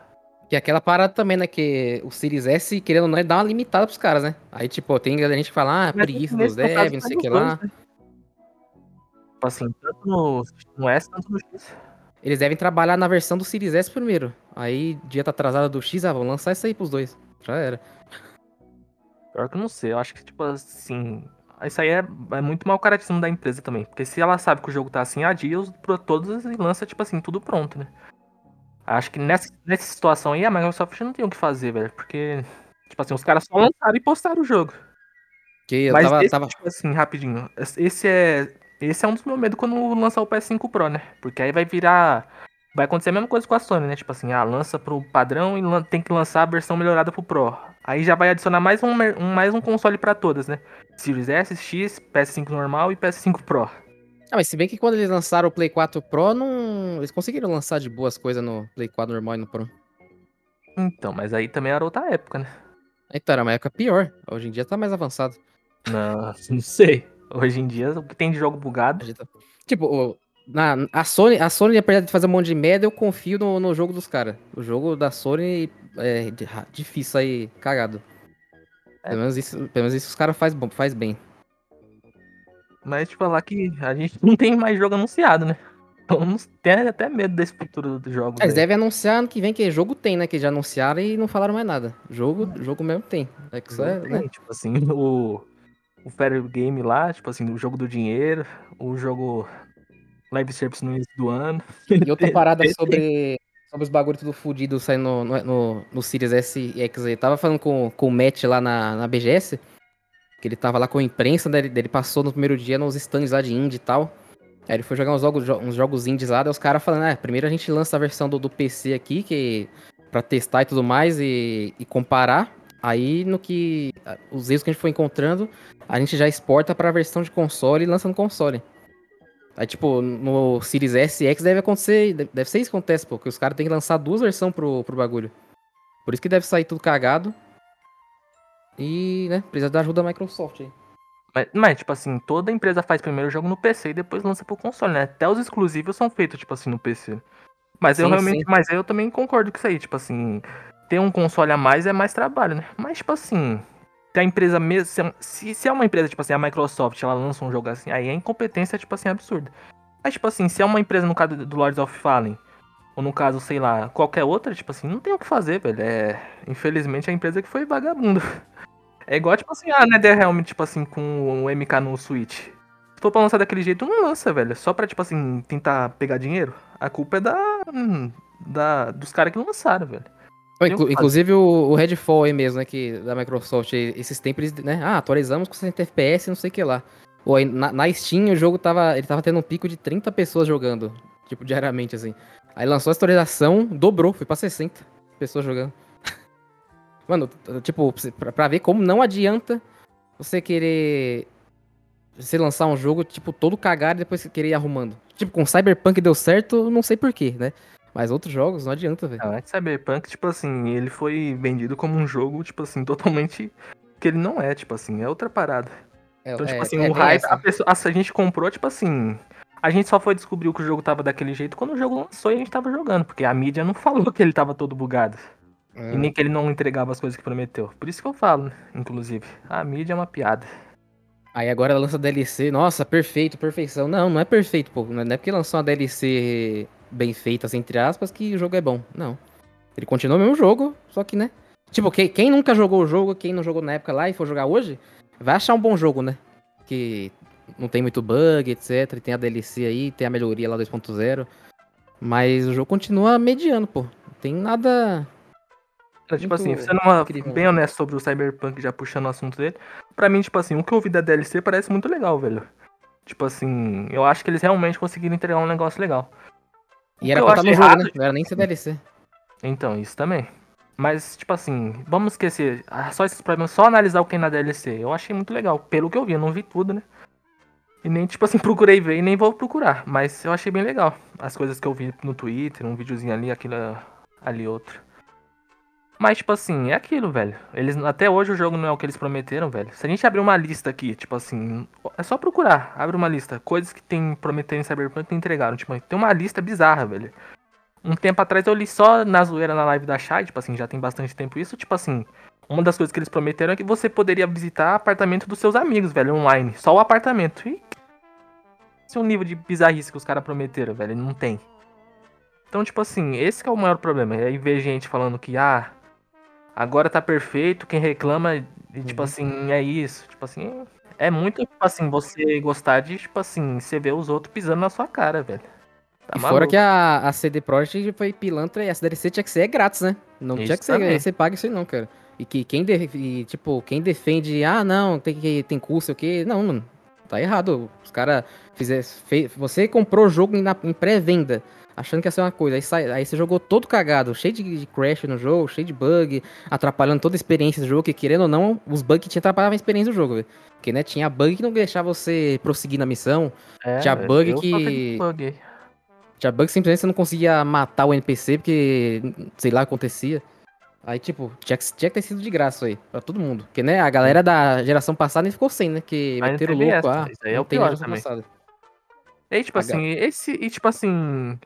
Que é aquela parada também, né? Que o Series S, querendo ou não, dá uma limitada pros caras, né? Aí, tipo, tem gente que fala, ah, preguiça dos devs, não sei o que lá. Né? Tipo assim, tanto no, no S, tanto no X. Eles devem trabalhar na versão do Series S primeiro. Aí, dia tá atrasada do X, ah, vão lançar isso aí pros dois. Já era. Pior que eu não sei, eu acho que, tipo assim. Isso aí é, é muito mal caratismo da empresa também. Porque se ela sabe que o jogo tá assim, adia os todos e lança, tipo assim, tudo pronto, né? Acho que nessa, nessa situação aí a Microsoft não tem o que fazer, velho. Porque, tipo assim, os caras só lançaram e postaram o jogo. Que eu Mas tava, esse, tava... tipo assim, rapidinho. Esse é. Esse é um dos meus medos quando lançar o PS5 Pro, né? Porque aí vai virar. Vai acontecer a mesma coisa com a Sony, né? Tipo assim, ah, lança pro padrão e tem que lançar a versão melhorada pro Pro. Aí já vai adicionar mais um, um mais um console para todas, né? Series S, X, PS5 normal e PS5 Pro. Ah, mas se bem que quando eles lançaram o Play 4 Pro, não... eles conseguiram lançar de boas coisas no Play 4 normal e no Pro. Então, mas aí também era outra época, né? Então, era uma época pior. Hoje em dia tá mais avançado. Não, não sei. Hoje em dia, o que tem de jogo bugado. Tipo, na, a Sony, a Sony, apesar de fazer um monte de merda, eu confio no, no jogo dos caras. O jogo da Sony é difícil sair cagado. É. Pelo, menos isso, pelo menos isso os caras faz, faz bem. Mas, tipo, falar que a gente não tem mais jogo anunciado, né? Então tem até medo desse futuro do jogo. Eles devem anunciar ano que vem, que jogo tem, né? Que já anunciaram e não falaram mais nada. Jogo, jogo mesmo tem. É que isso é, tem, né? Tipo assim, o, o Fair Game lá, tipo assim, o jogo do dinheiro, o jogo Live Service no início do ano. E outra parada sobre, sobre os bagulhos tudo fudido saindo no, no, no, no Series S e X aí. Tava falando com, com o Matt lá na, na BGS. Que ele tava lá com a imprensa, né? Ele, passou no primeiro dia nos stands lá de indie e tal. Aí ele foi jogar uns jogos, uns jogos indies lá, daí os caras falando, ah, primeiro a gente lança a versão do, do PC aqui, que para testar e tudo mais e, e, comparar. Aí no que os erros que a gente foi encontrando, a gente já exporta para a versão de console e lança no console. Aí tipo, no Series S e X deve acontecer, deve ser isso que acontece, porque os caras têm que lançar duas versões pro, pro bagulho. Por isso que deve sair tudo cagado. E, né, precisa da ajuda da Microsoft aí. Mas, mas, tipo assim, toda empresa faz primeiro o jogo no PC e depois lança pro console, né? Até os exclusivos são feitos, tipo assim, no PC. Mas sim, eu realmente. Sim. Mas eu também concordo com isso aí, tipo assim. ter um console a mais é mais trabalho, né? Mas, tipo assim, se a empresa mesmo. Se, se é uma empresa, tipo assim, a Microsoft, ela lança um jogo assim, aí a incompetência é, tipo assim, absurda. Mas, tipo assim, se é uma empresa, no caso do Lords of Fallen, ou no caso, sei lá, qualquer outra, tipo assim, não tem o que fazer, velho. É. Infelizmente a empresa que foi vagabundo. É igual, tipo assim, a NetherRealm, tipo assim, com o MK no Switch. Se for pra lançar daquele jeito, não lança, velho. Só pra, tipo assim, tentar pegar dinheiro. A culpa é da. Hum, da dos caras que não lançaram, velho. Inclu inclusive o, o, Redfall aí mesmo, né, que da Microsoft, esses tempos, né, ah, atualizamos com 60 FPS, não sei o que lá. Ou aí, na, na, Steam o jogo tava, ele tava tendo um pico de 30 pessoas jogando, tipo, diariamente, assim. Aí lançou a atualização, dobrou, foi pra 60 pessoas jogando. Mano, tipo, pra, pra ver como não adianta você querer você lançar um jogo, tipo, todo cagado e depois querer ir arrumando. Tipo, com Cyberpunk deu certo, não sei porquê, né? Mas outros jogos não adianta, velho. Ah, Cyberpunk, tipo assim, ele foi vendido como um jogo, tipo assim, totalmente que ele não é, tipo assim, é outra parada. É, então, tipo é, assim, é, o hype, a, pessoa, a, gente comprou, tipo assim, a gente só foi descobrir que o jogo tava daquele jeito quando o jogo lançou e a gente tava jogando, porque a mídia não falou que ele tava todo bugado. E nem que ele não entregava as coisas que prometeu. Por isso que eu falo, né, inclusive, a mídia é uma piada. Aí agora lança DLC, nossa, perfeito, perfeição. Não, não é perfeito, pô. Não é porque lançou uma DLC bem feitas, entre aspas, que o jogo é bom. Não. Ele continua o mesmo jogo, só que, né? Tipo, quem, quem nunca jogou o jogo, quem não jogou na época lá e for jogar hoje, vai achar um bom jogo, né? Que não tem muito bug, etc. Tem a DLC aí, tem a melhoria lá 2.0. Mas o jogo continua mediano, pô. Não tem nada. tipo assim, sendo uma, bem honesto sobre o Cyberpunk, já puxando o assunto dele, pra mim, tipo assim, o que eu ouvi da DLC parece muito legal, velho. Tipo assim, eu acho que eles realmente conseguiram entregar um negócio legal. E era pra estar no jogo, errado, né? Não era nem ser DLC. Então, isso também. Mas, tipo assim, vamos esquecer. Ah, só esses problemas, só analisar o que tem na DLC. Eu achei muito legal. Pelo que eu vi, eu não vi tudo, né? E nem, tipo assim, procurei ver e nem vou procurar. Mas eu achei bem legal. As coisas que eu vi no Twitter, um videozinho ali, aquilo ali outro. Mas, tipo assim, é aquilo, velho. Eles, até hoje o jogo não é o que eles prometeram, velho. Se a gente abrir uma lista aqui, tipo assim, é só procurar. Abre uma lista. Coisas que tem prometeram em Cyberpunk e entregaram. Tipo, tem uma lista bizarra, velho. Um tempo atrás eu li só na zoeira na live da Chai, tipo assim, já tem bastante tempo isso. Tipo assim, uma das coisas que eles prometeram é que você poderia visitar apartamento dos seus amigos, velho, online. Só o apartamento. E esse é um nível de bizarrice que os caras prometeram, velho. Não tem. Então, tipo assim, esse é o maior problema. É aí ver gente falando que, ah, agora tá perfeito, quem reclama, e, tipo uhum. assim, é isso. Tipo assim, é muito, tipo assim, você gostar de, tipo assim, você ver os outros pisando na sua cara, velho. Tá e fora que a, a CD Projekt foi pilantra e a DLC tinha que ser grátis, né? Não isso tinha que ser, você paga isso aí não, cara. E que quem, de, e, tipo, quem defende, ah, não, tem tem custo, o quê? Não, mano, tá errado. Os caras fizeram, você comprou o jogo em, em pré-venda achando que ia ser uma coisa. Aí, sai, aí você jogou todo cagado, cheio de, de, crash no jogo, cheio de bug, atrapalhando toda a experiência do jogo, que querendo ou não, os bugs que tinha atrapalhavam a experiência do jogo, véio. Porque, né, tinha bug que não deixava você prosseguir na missão. É, tinha bug que. Bug. Tinha bug que simplesmente você não conseguia matar o NPC, porque, sei lá, acontecia. Aí, tipo, tinha que, tinha que ter sido de graça aí, pra todo mundo. Porque, né, a galera da geração passada nem ficou sem, né? Que Mas meteram louco, essa, ah, isso aí é o pior também. Passada. E, tipo assim, esse, e, tipo assim,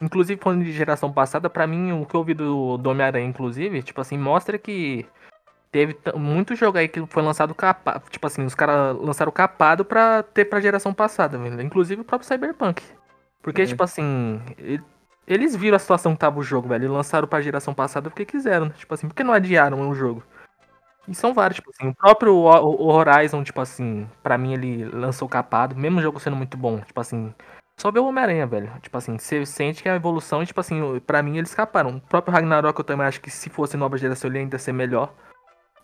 Inclusive, falando de geração passada, para mim, o que eu ouvi do, do Homem-Aranha, inclusive, tipo assim, mostra que teve muito jogo aí que foi lançado capado. Tipo assim, os caras lançaram capado pra ter pra geração passada, velho. Inclusive o próprio Cyberpunk. Porque, uhum. tipo assim, eles viram a situação que tava o jogo, velho. E lançaram pra geração passada porque quiseram, né? Tipo assim, porque não adiaram o jogo. E são vários, tipo assim, o próprio Horizon, tipo assim, pra mim ele lançou capado, mesmo o jogo sendo muito bom, tipo assim, só ver o Homem-Aranha, velho. Tipo assim, você sente que a evolução, e, tipo assim, pra mim eles escaparam. O próprio Ragnarok eu também acho que se fosse nova geração ele ainda ser melhor.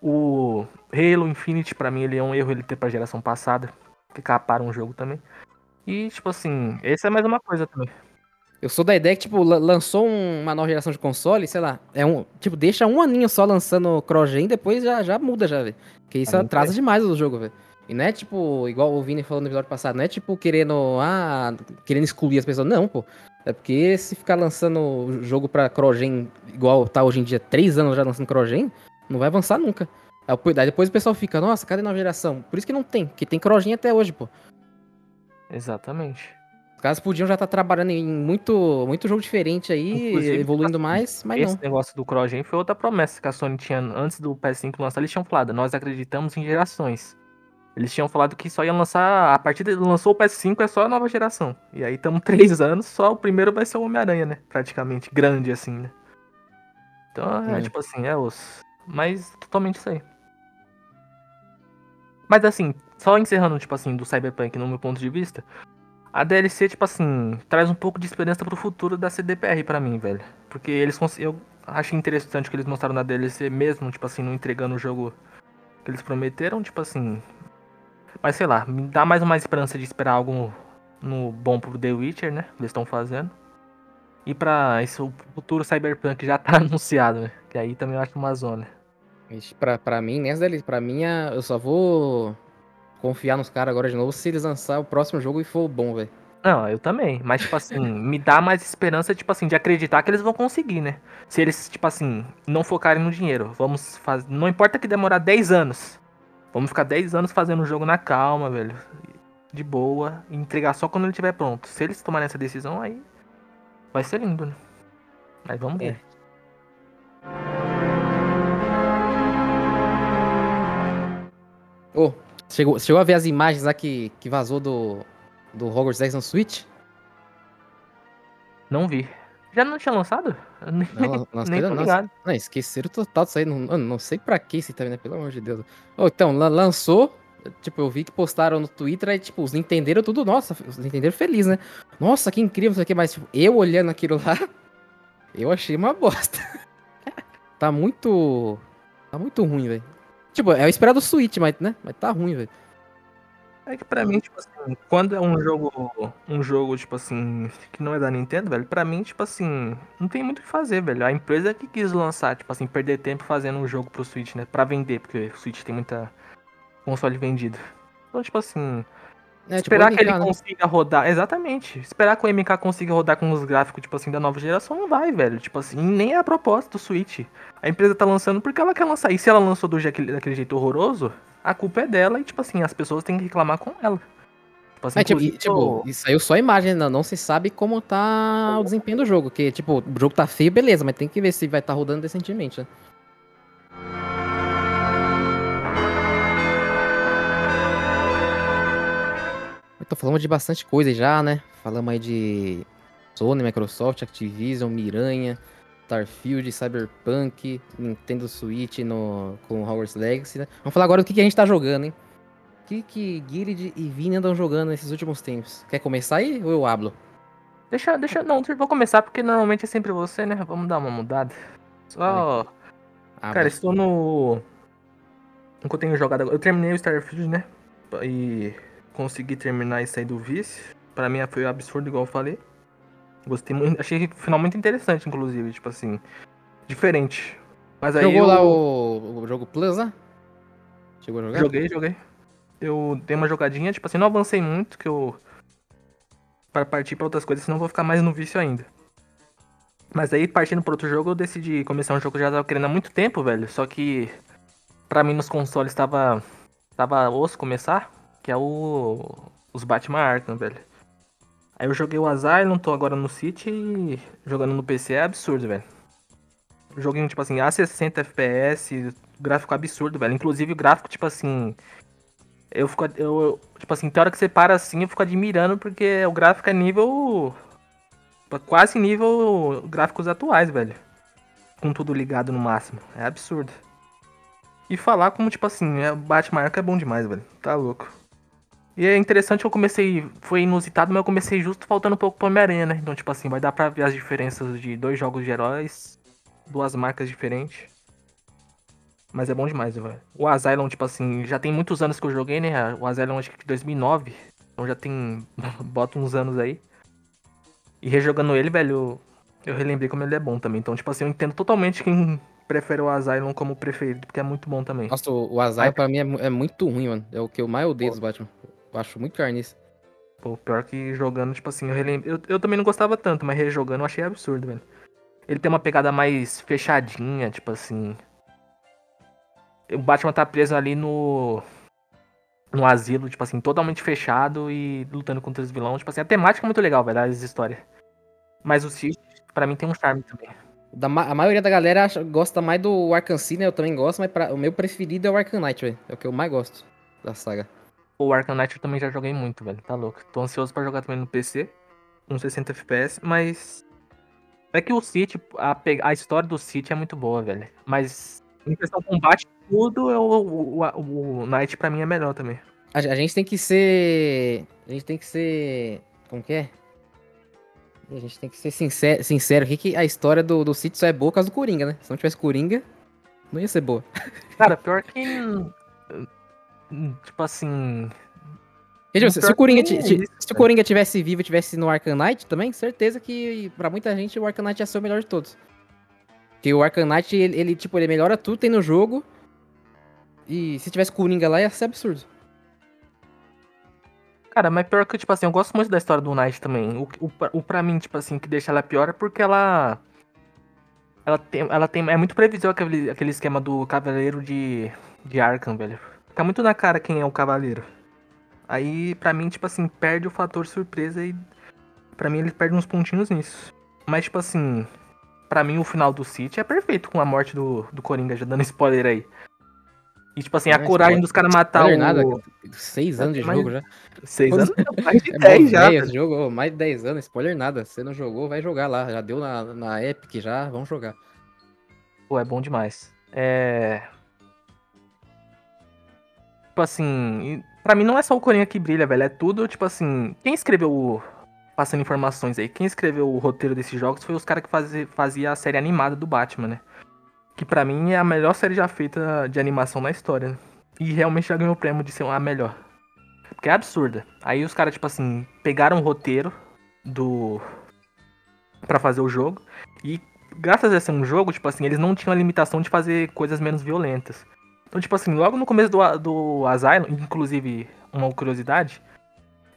O Halo Infinite, pra mim, ele é um erro ele ter pra geração passada. Que caparam o jogo também. E, tipo assim, esse é mais uma coisa também. Eu sou da ideia que, tipo, lançou uma nova geração de console, sei lá, é um. Tipo, deixa um aninho só lançando cross-gen, depois já, já muda, já, velho. Porque isso atrasa demais o jogo, velho. E não é tipo, igual o Vini falou no episódio passado, não é tipo querendo, ah, querendo excluir as pessoas. Não, pô. É porque se ficar lançando jogo pra Crogen igual tá hoje em dia, três anos já lançando Crogen, não vai avançar nunca. Aí depois o pessoal fica, nossa, cadê a nova geração? Por isso que não tem, que tem Crogen até hoje, pô. Exatamente. Os caras podiam já estar tá trabalhando em muito, muito jogo diferente aí, Inclusive, evoluindo mais, mas esse não. negócio do CrossGen foi outra promessa que a Sony tinha antes do PS5 lançar. Eles tinham falado, nós acreditamos em gerações. Eles tinham falado que só ia lançar. A partir de lançou o PS5 é só a nova geração. E aí estamos três anos, só o primeiro vai ser o Homem-Aranha, né? Praticamente. Grande assim, né? Então é, é tipo assim, é os. Mas totalmente isso aí. Mas assim, só encerrando, tipo assim, do Cyberpunk no meu ponto de vista, a DLC, tipo assim, traz um pouco de esperança pro futuro da CDPR para mim, velho. Porque eles eu achei interessante o que eles mostraram na DLC mesmo, tipo assim, não entregando o jogo que eles prometeram, tipo assim. Mas sei lá, me dá mais uma esperança de esperar algo no bom pro The Witcher, né? Que eles estão fazendo. E pra esse o futuro Cyberpunk já tá anunciado, né? Que aí também eu acho uma zona. Pra, pra mim, nessa DLC, pra mim, eu só vou confiar nos caras agora de novo se eles lançar o próximo jogo e for bom, velho. Não, eu também. Mas, tipo assim, me dá mais esperança, tipo assim, de acreditar que eles vão conseguir, né? Se eles, tipo assim, não focarem no dinheiro. Vamos fazer. Não importa que demorar 10 anos. Vamos ficar 10 anos fazendo o jogo na calma, velho. De boa. E entregar só quando ele estiver pronto. Se eles tomarem essa decisão, aí. Vai ser lindo, né? Mas vamos ver. É. Oh, Chegou, chegou a ver as imagens lá que, que vazou do, do Hogwarts Legacy no Switch? Não vi. Já não tinha lançado? Não, Nem tô ligado. Não, esqueceram total disso aí. Não, não sei pra que esse tá vendo, pelo amor de Deus. Oh, então, lançou. Tipo, eu vi que postaram no Twitter, aí, tipo, os entenderam tudo, nossa, os entenderam feliz, né? Nossa, que incrível isso aqui, mas, tipo, eu olhando aquilo lá, eu achei uma bosta. tá muito. Tá muito ruim, velho. Tipo, é o esperado do Switch, mas, né? Mas tá ruim, velho. É que pra mim, tipo assim, quando é um jogo, um jogo, tipo assim, que não é da Nintendo, velho, pra mim, tipo assim, não tem muito o que fazer, velho. A empresa que quis lançar, tipo assim, perder tempo fazendo um jogo pro Switch, né? Pra vender, porque o Switch tem muita console vendido. Então, tipo assim, é, tipo, esperar tipo, que ele né? consiga rodar. Exatamente. Esperar que o MK consiga rodar com os gráficos, tipo assim, da nova geração, não vai, velho. Tipo assim, nem é a proposta do Switch. A empresa tá lançando porque ela quer lançar. E se ela lançou do daquele, daquele jeito horroroso, a culpa é dela e, tipo assim, as pessoas têm que reclamar com ela. Tipo, assim, é, tipo, e, tipo, isso saiu só a imagem, não, não se sabe como tá o desempenho do jogo. Que, tipo, o jogo tá feio, beleza, mas tem que ver se vai estar tá rodando decentemente, né? Tô falando de bastante coisa já, né? Falamos aí de Sony, Microsoft, Activision, Miranha, Starfield, Cyberpunk, Nintendo Switch no, com Hogwarts Legacy, né? Vamos falar agora do que, que a gente tá jogando, hein? O que, que Guild e Vini andam jogando nesses últimos tempos? Quer começar aí ou eu hablo? Deixa, deixa, não, vou começar porque normalmente é sempre você, né? Vamos dar uma mudada. Só. Ah, Cara, estou no. O que eu tenho jogado agora. Eu terminei o Starfield, né? E consegui terminar e sair do vice. Pra mim foi absurdo, igual eu falei. Gostei muito, achei finalmente interessante, inclusive, tipo assim, diferente. Mas aí Jogou eu... lá o, o jogo Plus, né? Chegou a jogar? Joguei, joguei. Eu dei uma jogadinha, tipo assim, não avancei muito, que eu. Para partir para outras coisas, senão eu vou ficar mais no vício ainda. Mas aí, partindo para outro jogo, eu decidi começar um jogo que eu já tava querendo há muito tempo, velho. Só que, pra mim, nos consoles tava. Tava osso começar que é o os Batman Arkham, velho. Aí eu joguei o Asylum, tô agora no City e jogando no PC é absurdo, velho. Joguinho, tipo assim, a 60 FPS, gráfico absurdo, velho. Inclusive o gráfico, tipo assim. Eu fico. Eu, tipo assim, tem hora que você para assim, eu fico admirando, porque o gráfico é nível. Quase nível gráficos atuais, velho. Com tudo ligado no máximo. É absurdo. E falar como, tipo assim, é, Batman Arkham é bom demais, velho. Tá louco. E é interessante que eu comecei, foi inusitado, mas eu comecei justo faltando um pouco pro Homem-Aranha, né? Então, tipo assim, vai dar pra ver as diferenças de dois jogos de heróis, duas marcas diferentes. Mas é bom demais, velho. O Asylum, tipo assim, já tem muitos anos que eu joguei, né? O Asylum acho que de 2009. Então já tem. bota uns anos aí. E rejogando ele, velho, eu, relembrei como ele é bom também. Então, tipo assim, eu entendo totalmente quem prefere o Asylum como preferido, porque é muito bom também. Nossa, o, o Asylum pra mim é, é, muito ruim, mano. É o que eu mais odeio dos Batman. Eu acho muito carniça. Pô, pior que jogando, tipo assim, eu, relembro, eu, eu também não gostava tanto, mas rejogando eu achei absurdo, velho. Ele tem uma pegada mais fechadinha, tipo assim. O Batman tá preso ali no. no asilo, tipo assim, totalmente fechado e lutando contra os vilões. Tipo assim, a temática é muito legal, velho, as histórias. Mas o City, pra mim, tem um charme também. Da, a maioria da galera acha, gosta mais do Arkham City, né? Eu também gosto, mas pra, o meu preferido é o Arkham Knight, velho. É o que eu mais gosto da saga. O Arkham Knight eu também já joguei muito, velho. Tá louco. Tô ansioso pra jogar também no PC, com 60 FPS, mas. É que o City, a, a história do City é muito boa, velho. Mas em questão de combate, tudo, eu, o, o, o Knight pra mim é melhor também. A, a, gente tem que ser. A gente tem que ser. Como que é? A gente tem que ser sincero, sincero aqui que a história do, do City só é boa por causa do Coringa, né? Se não tivesse Coringa, não ia ser boa. Cara, pior que. Tipo assim. Tipo, se, se, o Coringa, se o Coringa tivesse vivo e tivesse no Arkham Knight também, certeza que pra muita gente o Arkham Knight ia ser o melhor de todos. Porque o Arkham Knight, ele, ele, tipo, ele melhora tudo, tem no jogo. E se tivesse Coringa lá, ia ser absurdo. Cara, mas pior que, tipo assim, eu gosto muito da história do Knight também. O, o, o pra mim, tipo assim, que deixa ela pior é porque ela. Ela tem. Ela tem. É muito previsível aquele, aquele esquema do Cavaleiro de. de Arkham, velho. Fica muito na cara quem é o Cavaleiro. Aí, pra mim, tipo assim, perde o fator surpresa e. Pra mim, ele perde uns pontinhos nisso. Mas, tipo assim, para mim o final do City é perfeito com a morte do, do Coringa, já dando spoiler aí. E tipo assim, a coragem spoiler, dos caras matar o. Nada, seis anos de mais, jogo já. Seis anos? mais de é dez já. Esse jogo, mais de dez anos, spoiler nada. Você não jogou, vai jogar lá. Já deu na, na Epic já, vamos jogar. Pô, é bom demais. É. Tipo assim, pra mim não é só o Coringa que brilha, velho. É tudo, tipo assim. Quem escreveu o passando informações aí. Quem escreveu o roteiro desses jogos foi os caras que fazia, fazia a série animada do Batman, né? Que para mim é a melhor série já feita de animação na história. Né? E realmente já ganhou o prêmio de ser a melhor. Porque é absurda. Aí os caras, tipo assim, pegaram o roteiro do. para fazer o jogo. E graças a ser um jogo, tipo assim, eles não tinham a limitação de fazer coisas menos violentas. Então, tipo assim, logo no começo do, do Asylum, inclusive, uma curiosidade,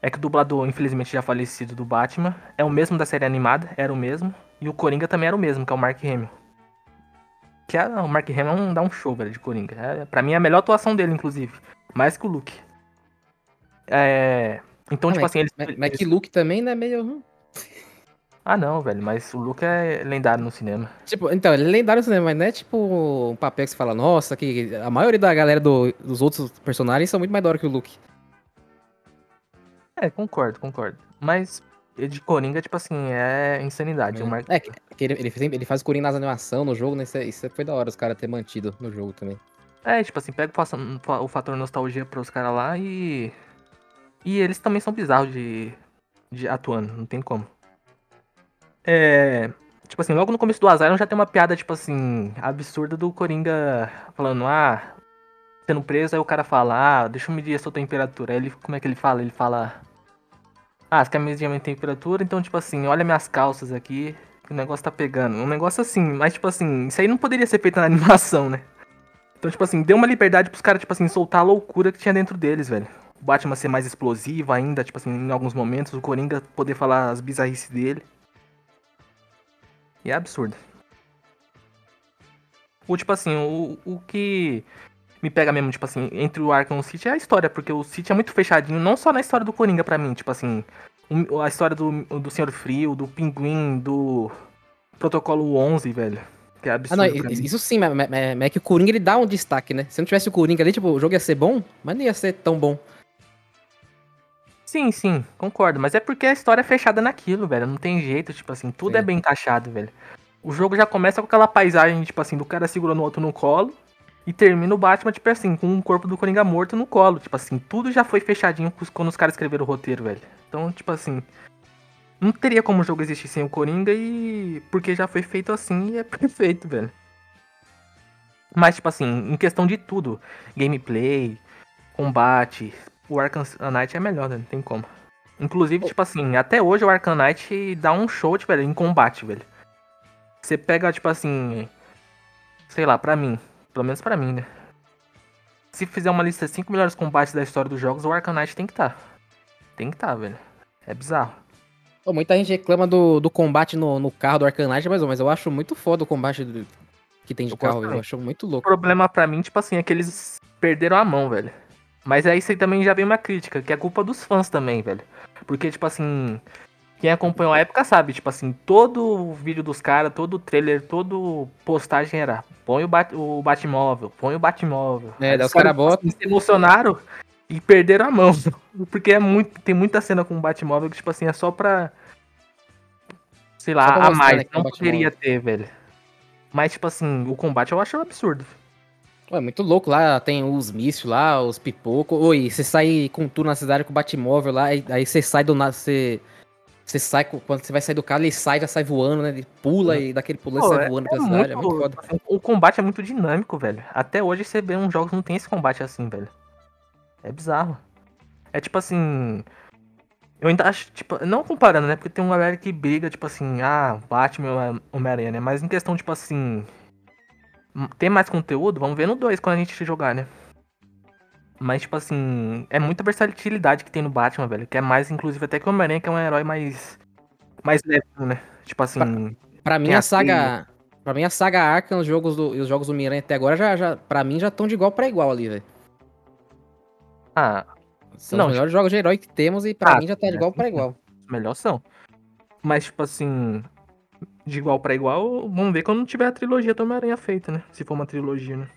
é que o dublador, infelizmente já falecido do Batman, é o mesmo da série animada, era o mesmo. E o Coringa também era o mesmo, que é o Mark Hamill. Que é, o Mark Hamill é dá um show, velho, de Coringa. É, pra mim é a melhor atuação dele, inclusive. Mais que o Luke. É... Então, ah, tipo assim, eles... Mas, mas que Luke também não é meio... Ah, não, velho, mas o Luke é lendário no cinema. Tipo, então, ele é lendário no cinema, mas não é tipo um papel que você fala, nossa, que a maioria da galera do, dos outros personagens são muito mais da hora que o Luke. É, concordo, concordo. Mas de Coringa, tipo assim, é insanidade. É, Mark... é que ele, ele, ele faz Coringa nas animação no jogo, né? Isso, é, isso foi da hora os caras ter mantido no jogo também. É, tipo assim, pega o fator nostalgia pros caras lá e. E eles também são bizarros de, de atuando, não tem como. É. Tipo assim, logo no começo do Asylum já tem uma piada, tipo assim, absurda do Coringa falando, ah, sendo preso, aí o cara fala, ah, deixa eu medir a sua temperatura. Aí ele, como é que ele fala? Ele fala, ah, você quer medir a minha temperatura? Então, tipo assim, olha minhas calças aqui, que o negócio tá pegando. Um negócio assim, mas tipo assim, isso aí não poderia ser feito na animação, né? Então, tipo assim, deu uma liberdade pros caras, tipo assim, soltar a loucura que tinha dentro deles, velho. O Batman ser mais explosivo ainda, tipo assim, em alguns momentos, o Coringa poder falar as bizarrices dele. E é absurdo. Ou tipo assim, o, o que me pega mesmo, tipo assim, entre o Arkham e o City é a história, porque o City é muito fechadinho, não só na história do Coringa pra mim, tipo assim, a história do, do Senhor Frio, do Pinguim, do Protocolo 11, velho. Que é absurdo. Ah, não, isso sim, mas, mas, mas, é que o Coringa ele dá um destaque, né? Se não tivesse o Coringa ali, tipo, o jogo ia ser bom, mas não ia ser tão bom. Sim, sim, concordo. Mas é porque a história é fechada naquilo, velho. Não tem jeito, tipo assim, tudo é sim. é bem encaixado, velho. O jogo já começa com aquela paisagem, tipo assim, do cara segurando o outro no colo. E termina o Batman, tipo assim, com o corpo do Coringa morto no colo. Tipo assim, tudo já foi fechadinho quando os caras escreveram o roteiro, velho. Então, tipo assim. Não teria como o jogo existir sem o Coringa e. Porque já foi feito assim e é perfeito, velho. Mas, tipo assim, em questão de tudo: gameplay, combate, o Arkham Knight é melhor, né? Não tem como. Inclusive, tipo assim, até hoje o Arkham Knight dá um show, tipo, em combate, velho. Você pega, tipo assim. Sei lá, pra mim, pelo menos para mim, né? Se fizer uma lista de 5 melhores combates da história dos jogos, o Arcanite tem que estar. Tá. Tem que estar, tá, velho. É bizarro. Muita gente reclama do, do combate no, no carro do Arcanite, mas, mas eu acho muito foda o combate do, que tem de eu carro, eu acho muito louco. O problema pra mim, tipo assim, é que eles perderam a mão, velho. Mas aí você também já vem uma crítica, que é culpa dos fãs também, velho. Porque, tipo assim, quem acompanhou a época sabe, tipo assim, todo vídeo dos caras, todo trailer, todo postagem era põe o, bat o Batmóvel, põe o Batmóvel. É, daí os caras cara botam. Se emocionaram e perderam a mão. Porque é muito, tem muita cena com o Batmóvel que, tipo assim, é só pra. Sei lá, a mais. Né, não poderia ter, velho. Mas, tipo assim, o combate eu acho um absurdo. É muito louco lá, tem os mísseis lá, os pipocos. Oi, você sai com tudo na cidade com o Batmóvel lá, aí você sai do nada, você. Você sai, quando você vai sair do carro, ele sai, já sai voando, né? Ele pula e daquele pulando sai é, voando é pela cidade. É muito foda. O combate é muito dinâmico, velho. Até hoje você vê uns jogos que não tem esse combate assim, velho. É bizarro. É tipo assim. Eu ainda acho, tipo, não comparando, né? Porque tem uma galera que briga, tipo assim, ah, Batman Homem-Aranha, né? Mas em questão, tipo assim. Tem mais conteúdo? Vamos ver no 2 quando a gente jogar, né? Mas, tipo assim, é muita versatilidade que tem no Batman, velho. Que é mais, inclusive, até que o Homem-Aranha, que é um herói mais. mais leve, né? Tipo assim. Pra, pra mim, a saga. Pra mim, a saga Arkham, os jogos do, e os jogos do Homem-Aranha até agora, já, já, pra mim, já estão de igual para igual ali, velho. Ah. São não, os melhores jogos de herói que temos e pra ah, mim já tá de igual para igual. Melhor são. Mas, tipo assim. De igual para igual, vamos ver quando tiver a trilogia do Homem-Aranha feita, né? Se for uma trilogia, né?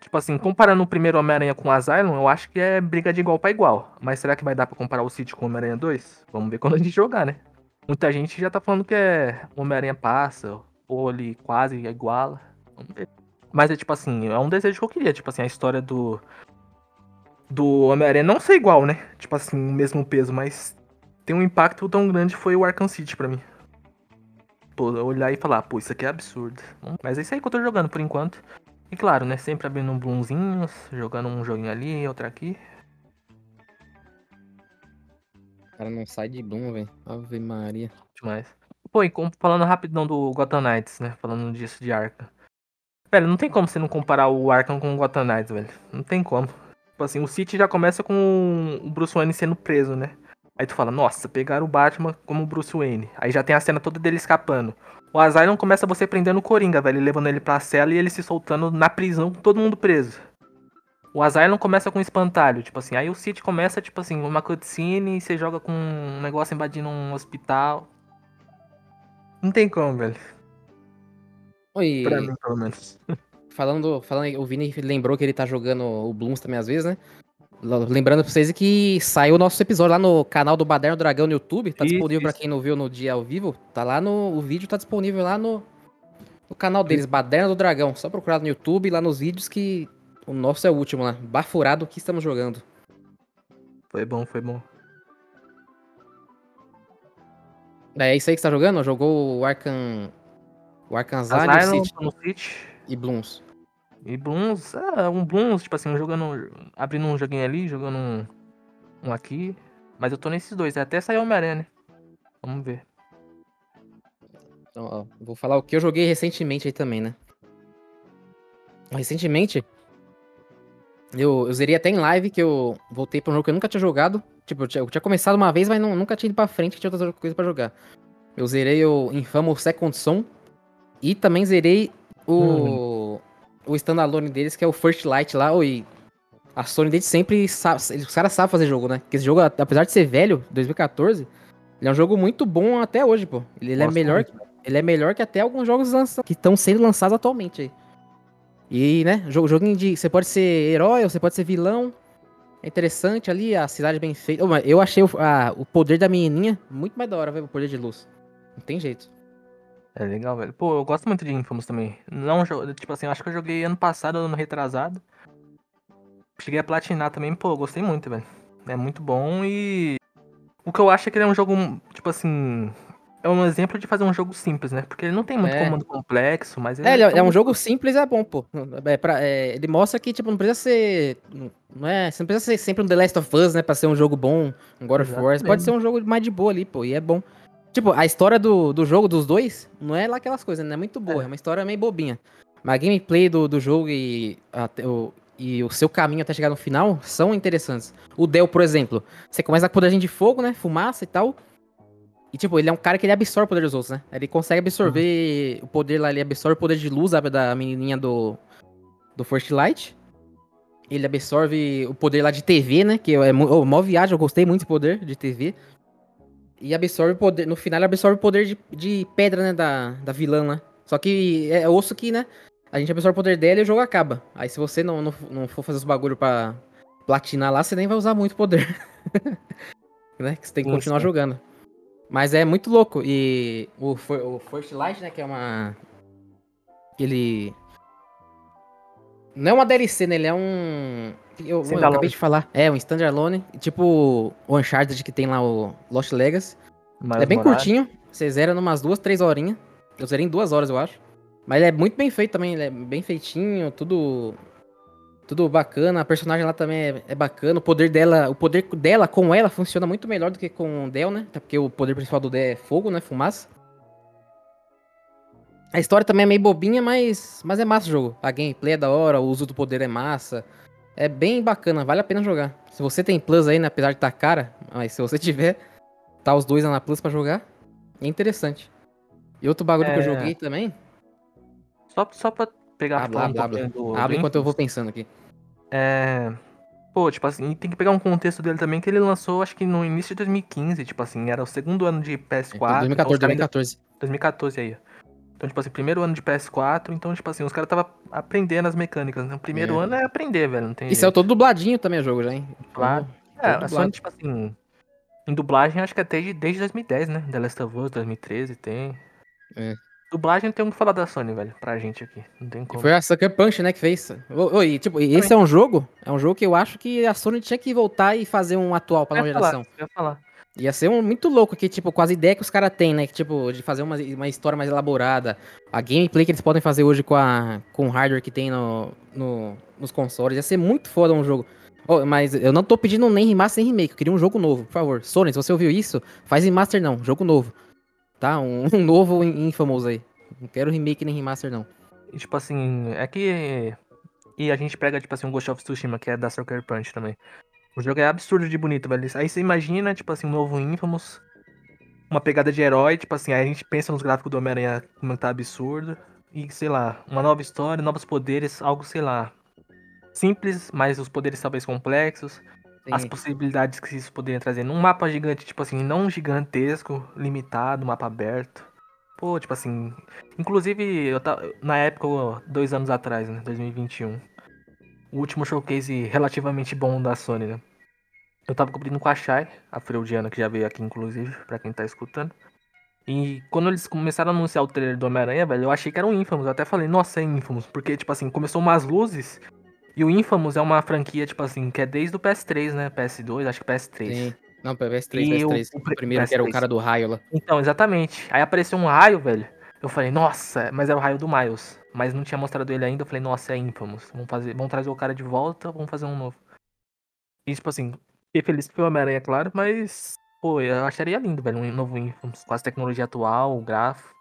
Tipo assim, comparando o primeiro Homem-Aranha com o Asylum, eu acho que é briga de igual para igual. Mas será que vai dar para comparar o City com o Homem-Aranha 2? Vamos ver quando a gente jogar, né? Muita gente já tá falando que é Homem-Aranha passa, ou ele quase iguala. Vamos ver. Mas é tipo assim, é um desejo que eu queria, tipo assim, a história do do Homem-Aranha não ser igual, né? Tipo assim, o mesmo peso, mas tem um impacto tão grande foi o Arkham City para mim. Pô, olhar e falar, pô, isso aqui é absurdo. Mas é isso aí que eu tô jogando por enquanto. E claro, né, sempre abrindo um Bloomzinhos, jogando um joguinho ali, outro aqui. O cara não sai de Bloom, velho. Ave Maria. Demais. Pô, e falando rapidão do Gotham Knights, né? Falando disso de Arkham. Velho, não tem como você não comparar o Arkham com o Gotham Knights, velho. Não tem como. Tipo assim, o City já começa com o Bruce Wayne sendo preso, né? Aí tu fala, nossa, pegaram o Batman como Bruce Wayne. Aí já tem a cena toda dele escapando. O Asylum começa você prendendo o Coringa, velho, levando ele pra cela e ele se soltando na prisão, todo mundo preso. O Asylum começa com um espantalho, tipo assim. Aí o City começa, tipo assim, uma cutscene e você joga com um negócio invadindo um hospital. Não tem como, velho. Oi. Pra mim, pelo menos. Falando, falando, o Vini lembrou que ele tá jogando o Blooms também às vezes, né? Lembrando pra vocês que saiu o nosso episódio lá no canal do Baderno Dragão no YouTube. Tá isso, disponível pra quem não viu no dia ao vivo. Tá lá no. O vídeo tá disponível lá no, no canal deles, Baderno do Dragão. Só procurar no YouTube, lá nos vídeos, que o nosso é o último lá. Bafurado que estamos jogando. Foi bom, foi bom. É isso aí que você tá jogando? Jogou o Arkham. O Arkham Asylum, City, City e Blooms. E Blooms, é, um Blooms, tipo assim, jogando. abrindo um joguinho ali, jogando um, um aqui. Mas eu tô nesses dois, até sair Homem-Aranha, né? Vamos ver. Então, ó, vou falar o que eu joguei recentemente aí também, né? Recentemente, eu, eu zerei até em live que eu voltei pra um jogo que eu nunca tinha jogado. Tipo, eu tinha, eu tinha começado uma vez, mas não, nunca tinha ido pra frente, tinha outras coisas pra jogar. Eu zerei o Infamous Second Son e também zerei o. Hum o standalone deles, que é o First Light lá, oi. A Sony desde sempre sabe, os caras sabem fazer jogo, né? Porque esse jogo, apesar de ser velho, 2014, ele é um jogo muito bom até hoje, pô. Ele, é melhor, ele é melhor que até alguns jogos que estão sendo lançados atualmente aí. E, né, jogo, joguinho de. Você pode ser herói, ou você pode ser vilão. É interessante ali, a cidade bem feita. Eu achei o, a, o poder da menininha muito mais da hora, velho, o poder de luz. Não tem jeito. É legal, velho. Pô, eu gosto muito de Infamous também. Não, tipo assim, acho que eu joguei ano passado, ano retrasado. Cheguei a platinar também, pô, gostei muito, velho. É muito bom e. O que eu acho é que ele é um jogo, tipo assim. É um exemplo de fazer um jogo simples, né? Porque ele não tem muito é. comando complexo, mas ele é, é, é um jogo simples é bom, pô. É pra, é, ele mostra que, tipo, não precisa ser. Não é, você não precisa ser sempre um The Last of Us, né? Pra ser um jogo bom, um God of War. Pode ser um jogo mais de boa ali, pô, e é bom. Tipo, a história do, do jogo dos dois não é lá aquelas coisas, né? É muito boa, é, é uma história meio bobinha. Mas a gameplay do, do jogo e, a, o, e o seu caminho até chegar no final são interessantes. O Del, por exemplo, você começa com poderzinho de fogo, né? Fumaça e tal. E, tipo, ele é um cara que ele absorve o poder dos outros, né? Ele consegue absorver uhum. o poder lá, ele absorve o poder de luz sabe, da menininha do, do First Light. ele absorve o poder lá de TV, né? Que é oh, mó viagem, eu gostei muito do poder de TV. E absorve o poder. No final, ele absorve o poder de, de pedra, né? Da, da vilã lá. Só que é osso que, né? A gente absorve o poder dela e o jogo acaba. Aí se você não, não, não for fazer os bagulho pra platinar lá, você nem vai usar muito poder. né? Que você tem que Sim, continuar sim. jogando. Mas é muito louco. E o, o First Light, né? Que é uma. Ele. Não é uma DLC, né? Ele é um. Eu, eu acabei de falar. É, um standalone. Tipo o Uncharted que tem lá o Lost Legacy. Miles é bem Morales. curtinho. Você zera numas duas, três horinhas. Eu zerei em duas horas, eu acho. Mas ele é muito bem feito também. Ele é bem feitinho, tudo. Tudo bacana. A personagem lá também é, é bacana. O poder dela. O poder dela com ela funciona muito melhor do que com o Del, né? Até porque o poder principal do Del é fogo, né? Fumaça. A história também é meio bobinha, mas, mas é massa o jogo. A gameplay é da hora, o uso do poder é massa. É bem bacana, vale a pena jogar. Se você tem Plus aí, né? Apesar de estar cara, mas se você tiver, tá os dois lá na Plus pra jogar, é interessante. E outro bagulho que eu É. joguei também. Só, só pra pegar habla, habla. pouquinho do, Abre enquanto eu vou pensando aqui. É. Pô, tipo assim, tem que pegar um contexto dele também, que ele lançou, acho que no início de 2015, tipo assim, era o segundo ano de PS4. É, então os 2014, caras ainda- 2014. 2014 aí. Então, tipo assim, primeiro ano de PS4, então, tipo assim, os caras tava aprendendo as mecânicas, né? O primeiro É. ano é aprender, velho, não tem Isso é todo dubladinho também o jogo já, hein? Claro. Todo É, a. Sony, tipo assim, em dublagem, acho que até desde, desde 2010, né? The Last of Us, 2013, tem. É. Dublagem tem o que falar da Sony, velho, pra gente aqui. Não tem E como. foi a Sucker Punch, né, que fez. E, tipo, e esse é um jogo, é um jogo que eu acho que a Sony tinha que voltar e fazer um atual pra nova ia falar, geração. eu ia falar. Ia ser um muito louco que, tipo, com as ideias que os caras têm, né? Que, tipo, de fazer uma, uma história mais elaborada. A gameplay que eles podem fazer hoje com, a, com o hardware que tem no, no- nos consoles. Ia ser muito foda um jogo. Ô, mas eu não tô pedindo nem remaster nem remake. Eu queria um jogo novo, por favor. Sony, se você ouviu isso, faz remaster não. Jogo novo. Tá? Um, um novo Infamous aí. Não quero remake nem remaster não. E, tipo assim, é que. E a gente pega, tipo assim, um Ghost of Tsushima, que é da Sucker Punch também. O jogo é absurdo de bonito, velho. Aí você imagina, tipo assim, um novo Infamous. Uma pegada de herói, tipo assim, aí a gente pensa nos gráficos do Homem-Aranha como tá absurdo. E, sei lá, uma nova história, novos poderes, algo, sei lá. Simples, mas os poderes talvez complexos. As Sim. possibilidades que isso poderia trazer num mapa gigante, tipo assim, não gigantesco, limitado, mapa aberto. Pô, tipo assim. Inclusive, eu tava. Na época, dois anos atrás, né? 2021. O último showcase relativamente bom da Sony, né? Eu tava cobrindo com a Shai, a freudiana que já veio aqui, inclusive, pra quem tá escutando. E quando eles começaram a anunciar o trailer do Homem-Aranha, velho, eu achei que era um Infamous. Eu até falei, nossa, é Infamous. Porque, tipo assim, começou umas luzes. E o Infamous é uma franquia, tipo assim, que é desde o PS3, né? PS2, acho que PS3. Sim. Não, PS3, E o- PS3. o O, pri- primeiro, que era o PS3. cara do raio lá. Então, exatamente. Aí apareceu um raio, velho. Eu falei, nossa, mas era o raio do Miles. Mas não tinha mostrado ele ainda. Eu falei, nossa, é Infamous. Vamos, fazer, vamos trazer o cara de volta, vamos fazer um novo. E, tipo assim, fiquei feliz que foi o Homem-Aranha, claro, mas, pô, eu acharia lindo, velho, um novo Infamous. Com as tecnologia atual, o gráfico.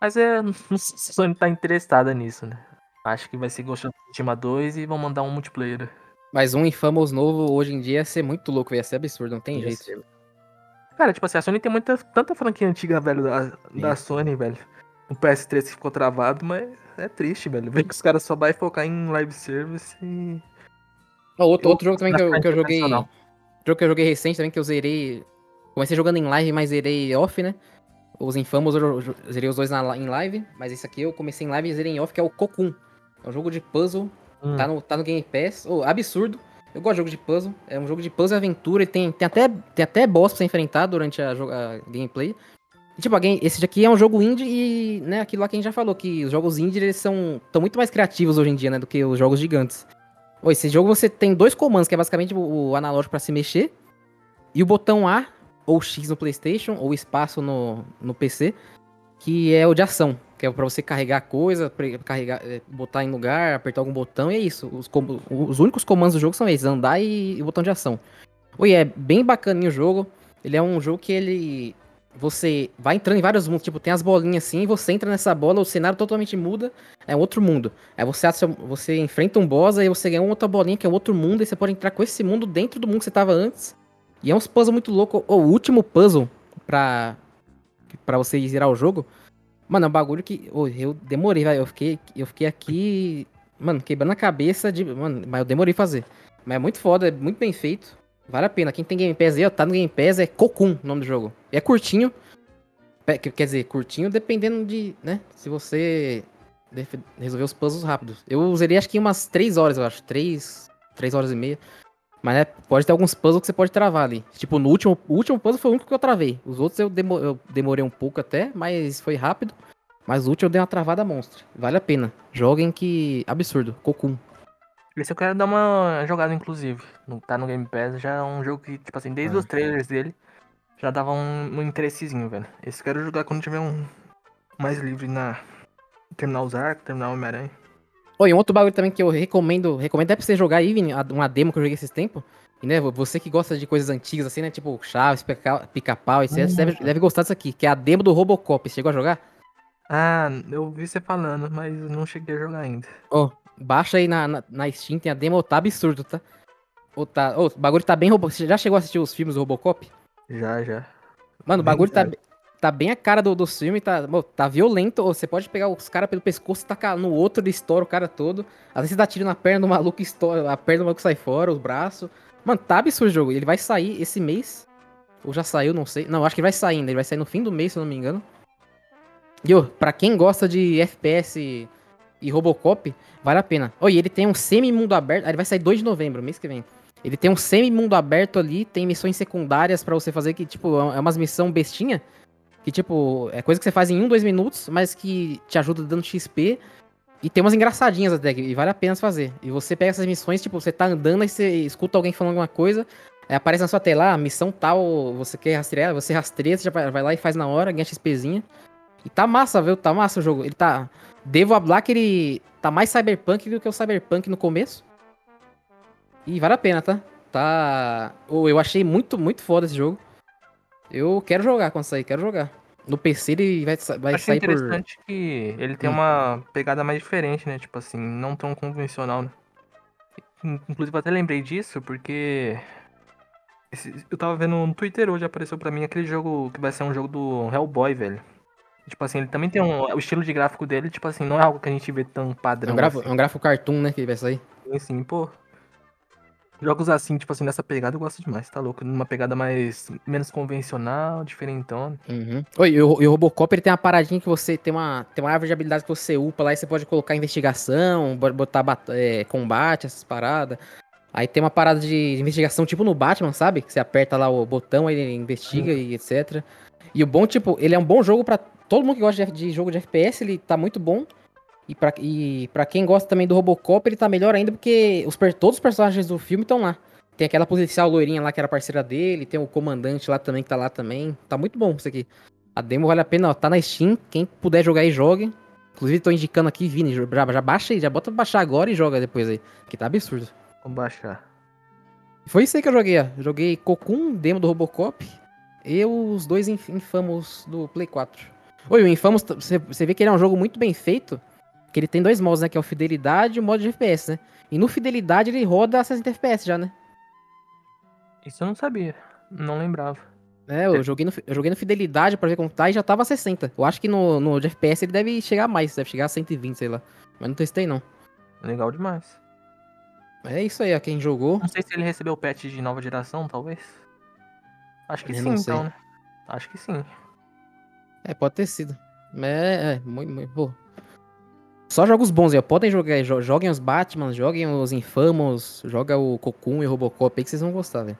Mas é, não sei se a Sony tá interessada nisso, né? Acho que vai ser Ghost of Tsushima 2 e vão mandar um multiplayer. Mas um Infamous novo hoje em dia ia ser muito louco, ia ser absurdo, não tem Ia jeito. Cara, tipo assim, a Sony tem muita, tanta franquia antiga, velho, da, da Sony, velho. O PS3 que ficou travado, mas é triste, velho. Ver que os caras só vai focar em live service e. Ó, outro, Eu- outro jogo também que eu, que eu joguei. Jogo que eu joguei recente também, que eu zerei. Comecei jogando em live, mas zerei off, né? Os Infamous eu zerei os dois na, em live, mas esse aqui eu comecei em live e zerei em off, que é o Cocoon. É um jogo de puzzle, Hum, tá, no, tá no Game Pass. Ô, absurdo. Eu gosto de jogo de puzzle. É um jogo de puzzle e aventura e tem, tem, até, tem até boss pra você enfrentar durante a, a gameplay. E, tipo, a game- esse daqui é um jogo indie e, né, aquilo lá que a gente já falou, que os jogos indie, eles são tão muito mais criativos hoje em dia, né, do que os jogos gigantes. Esse jogo você tem dois comandos, que é basicamente o, analógico pra se mexer, e o botão A ou X no Playstation, ou espaço no, no PC, que é o de ação, que é pra você carregar coisa, carregar, é, botar em lugar, apertar algum botão, e é isso. Os, os únicos comandos do jogo são esses, andar e, e botão de ação. Oi, é bem bacaninho o jogo. Ele é um jogo que ele. Você vai entrando em vários mundos, tipo, tem as bolinhas assim, você entra nessa bola, o cenário totalmente muda, é outro mundo. Aí você, acha- você enfrenta um boss, aí você ganha outra bolinha que é outro mundo, e você pode entrar com esse mundo dentro do mundo que você tava antes. E é uns puzzles muito louco. O último puzzle pra, pra você zerar o jogo, mano, é um bagulho que ô, eu demorei, vai. Eu fiquei, eu fiquei aqui Mano, quebrando a cabeça de. Mano, mas eu demorei fazer. Mas é muito foda, é muito bem feito. Vale a pena. Quem tem Game Pass aí, ó, tá no Game Pass, é Cocoon o nome do jogo. É curtinho. Quer dizer, curtinho dependendo de, né? Se você resolver os puzzles rápidos. Eu usaria acho que umas 3 horas, eu acho. 3, 3 horas e meia. Mas né, pode ter alguns puzzles que você pode travar ali. Tipo, no último, o último puzzle foi o único que eu travei. Os outros eu, demo, eu demorei um pouco até, mas foi rápido. Mas o último eu dei uma travada monstra. Vale a pena. Joguem que. Absurdo. Cocoon. Esse eu quero dar uma jogada, inclusive. Tá no Game Pass, já é um jogo que, tipo assim, desde ah, os trailers dele, já dava um, um interessezinho, velho. Esse eu quero jogar quando tiver um mais livre na. Terminar os arcos, terminar o Homem-Aranha. Oi, um outro bagulho também que eu recomendo, recomendo até pra você jogar aí, Vini, uma demo que eu joguei esses tempos. E, né, você que gosta de coisas antigas assim, né, tipo Chaves, Pica-Pau, etc, uhum. deve, deve gostar disso aqui, que é a demo do Robocop. Você chegou a jogar? Ah, eu ouvi você falando, mas não cheguei a jogar ainda. Ó, oh, baixa aí na, na, na, Steam, tem a demo, tá absurdo, tá? Oh, tá, o bagulho tá bem Robocop. Você já chegou a assistir os filmes do Robocop? Já, já. Mano, o bagulho tá, tá bem a cara do, do filme, tá, tá violento. Você pode pegar os caras pelo pescoço e tacar no outro, ele estoura o cara todo. Às vezes você dá tiro na perna do maluco, estoura, a perna do maluco sai fora, os braços. Mano, tá absurdo o jogo. Ele vai sair esse mês. Ou já saiu, não sei. Não, acho que vai sair ainda. Ele vai sair no fim do mês, se eu não me engano. E, ó, pra quem gosta de FPS e Robocop, vale a pena. Oi, ele tem um semi-mundo aberto. Ah, ele vai sair 2 de novembro, mês que vem. Ele tem um semi-mundo aberto ali, tem missões secundárias para você fazer que, tipo, é umas missão bestinha. Que, tipo, é coisa que você faz em um, dois minutos, mas que te ajuda dando XP. E tem umas engraçadinhas até, e vale a pena fazer. E você pega essas missões, tipo, você tá andando e você escuta alguém falando alguma coisa, aparece na sua tela, ah, missão tal, você quer rastrear, você rastreia, você já vai lá e faz na hora, ganha XPzinha. E tá massa, viu? Tá massa o jogo. Ele tá. Devo hablar que ele tá mais cyberpunk do que o cyberpunk no começo. E vale a pena, tá? Tá. Eu achei muito, muito foda esse jogo. Eu quero jogar quando sair, quero jogar. No PC ele vai, vai Achei sair interessante por... que ele tem hum. uma pegada mais diferente, né? Tipo assim, não tão convencional, né? Inclusive, até lembrei disso porque. Eu tava vendo no Twitter hoje, apareceu pra mim aquele jogo que vai ser um jogo do Hellboy, velho. Tipo assim, ele também tem um. O estilo de gráfico dele, tipo assim, não é algo que a gente vê tão padrão. É um gráfico, assim. é um gráfico cartoon, né? Que vai sair. Sim, sim, pô. Jogos assim, tipo assim, nessa pegada eu gosto demais, tá louco? Numa pegada mais. menos convencional, diferentão. Uhum. Oi, e o, e o Robocop ele tem uma paradinha que você tem uma. Tem uma árvore de habilidades que você upa lá e você pode colocar investigação, botar é, combate, essas paradas. Aí tem uma parada de investigação tipo no Batman, sabe? Que você aperta lá o botão, ele investiga uhum. e etc. E o bom, tipo, ele é um bom jogo para todo mundo que gosta de, de, jogo de FPS, ele tá muito bom. E pra, e pra quem gosta também do Robocop, ele tá melhor ainda porque os, todos os personagens do filme estão lá. Tem aquela policial loirinha lá que era parceira dele, tem o comandante lá também que tá lá também. Tá muito bom isso aqui. A demo vale a pena, ó. Tá na Steam. Quem puder jogar aí, jogue. Inclusive, tô indicando aqui, Vini, já, já baixa aí, já bota pra baixar agora e joga depois aí. Que tá absurdo. Vamos baixar. Foi isso aí que eu joguei, ó. Joguei Cocoon, demo do Robocop. E os dois infamos do Play 4. Oi, o Infamous, você vê que ele é um jogo muito bem feito. Que ele tem dois modos, né? Que é o Fidelidade e o modo de FPS, né? E no Fidelidade ele roda a 60 FPS já, né? Isso eu não sabia. Não lembrava. É, eu. Joguei, no, eu joguei no Fidelidade pra ver como tá e já tava a 60. Eu acho que no, no de FPS ele deve chegar mais, deve chegar a 120, sei lá. Mas não testei, não. Legal demais. É isso aí, ó, quem jogou. Não sei se ele recebeu patch de nova geração, talvez. Acho que eu sim, então, né? Acho que sim. É, pode ter sido. É, é muito, muito. Pô. Só jogos bons aí, Podem jogar. Joguem os Batman, joguem os Infamous, joga o Cocoon e o Robocop aí que vocês vão gostar, velho.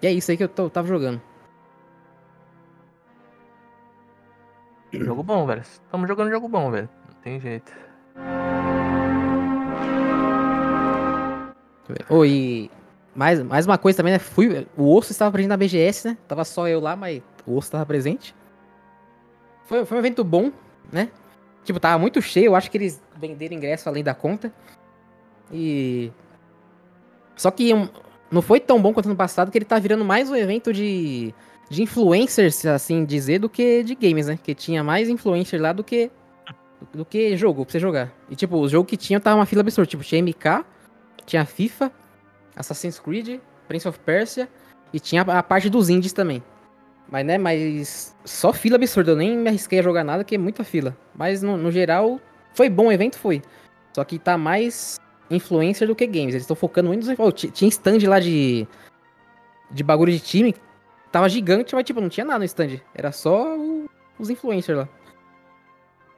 E é isso aí que eu, tô, eu tava jogando. Jogo bom, velho. Estamos jogando jogo bom, velho. Não tem jeito. Oi, mais, mais uma coisa também, né? Fui, o osso estava presente na BGS, né? Tava só eu lá, mas o osso estava presente. Foi, foi um evento bom, né? Tipo, tava muito cheio. Eu acho que eles venderam ingresso além da conta. E. Só que não foi tão bom quanto no passado, que ele tá virando mais um evento de, de influencers, assim dizer, do que de games, né? Que tinha mais influencers lá do que do que jogo pra você jogar. E tipo, o jogo que tinha tava uma fila absurda. Tipo, tinha MK, tinha FIFA, Assassin's Creed, Prince of Persia e tinha a parte dos indies também. Mas, né, mas só fila absurda. Eu nem me arrisquei a jogar nada, que é muita fila. Mas, no, no geral, Foi bom o evento? Foi. Só que tá mais influencer do que games. Eles estão focando muito nos. Oh, tinha stand lá de. De bagulho de time. Tava gigante, mas tipo, não tinha nada no stand. Era só os influencers lá.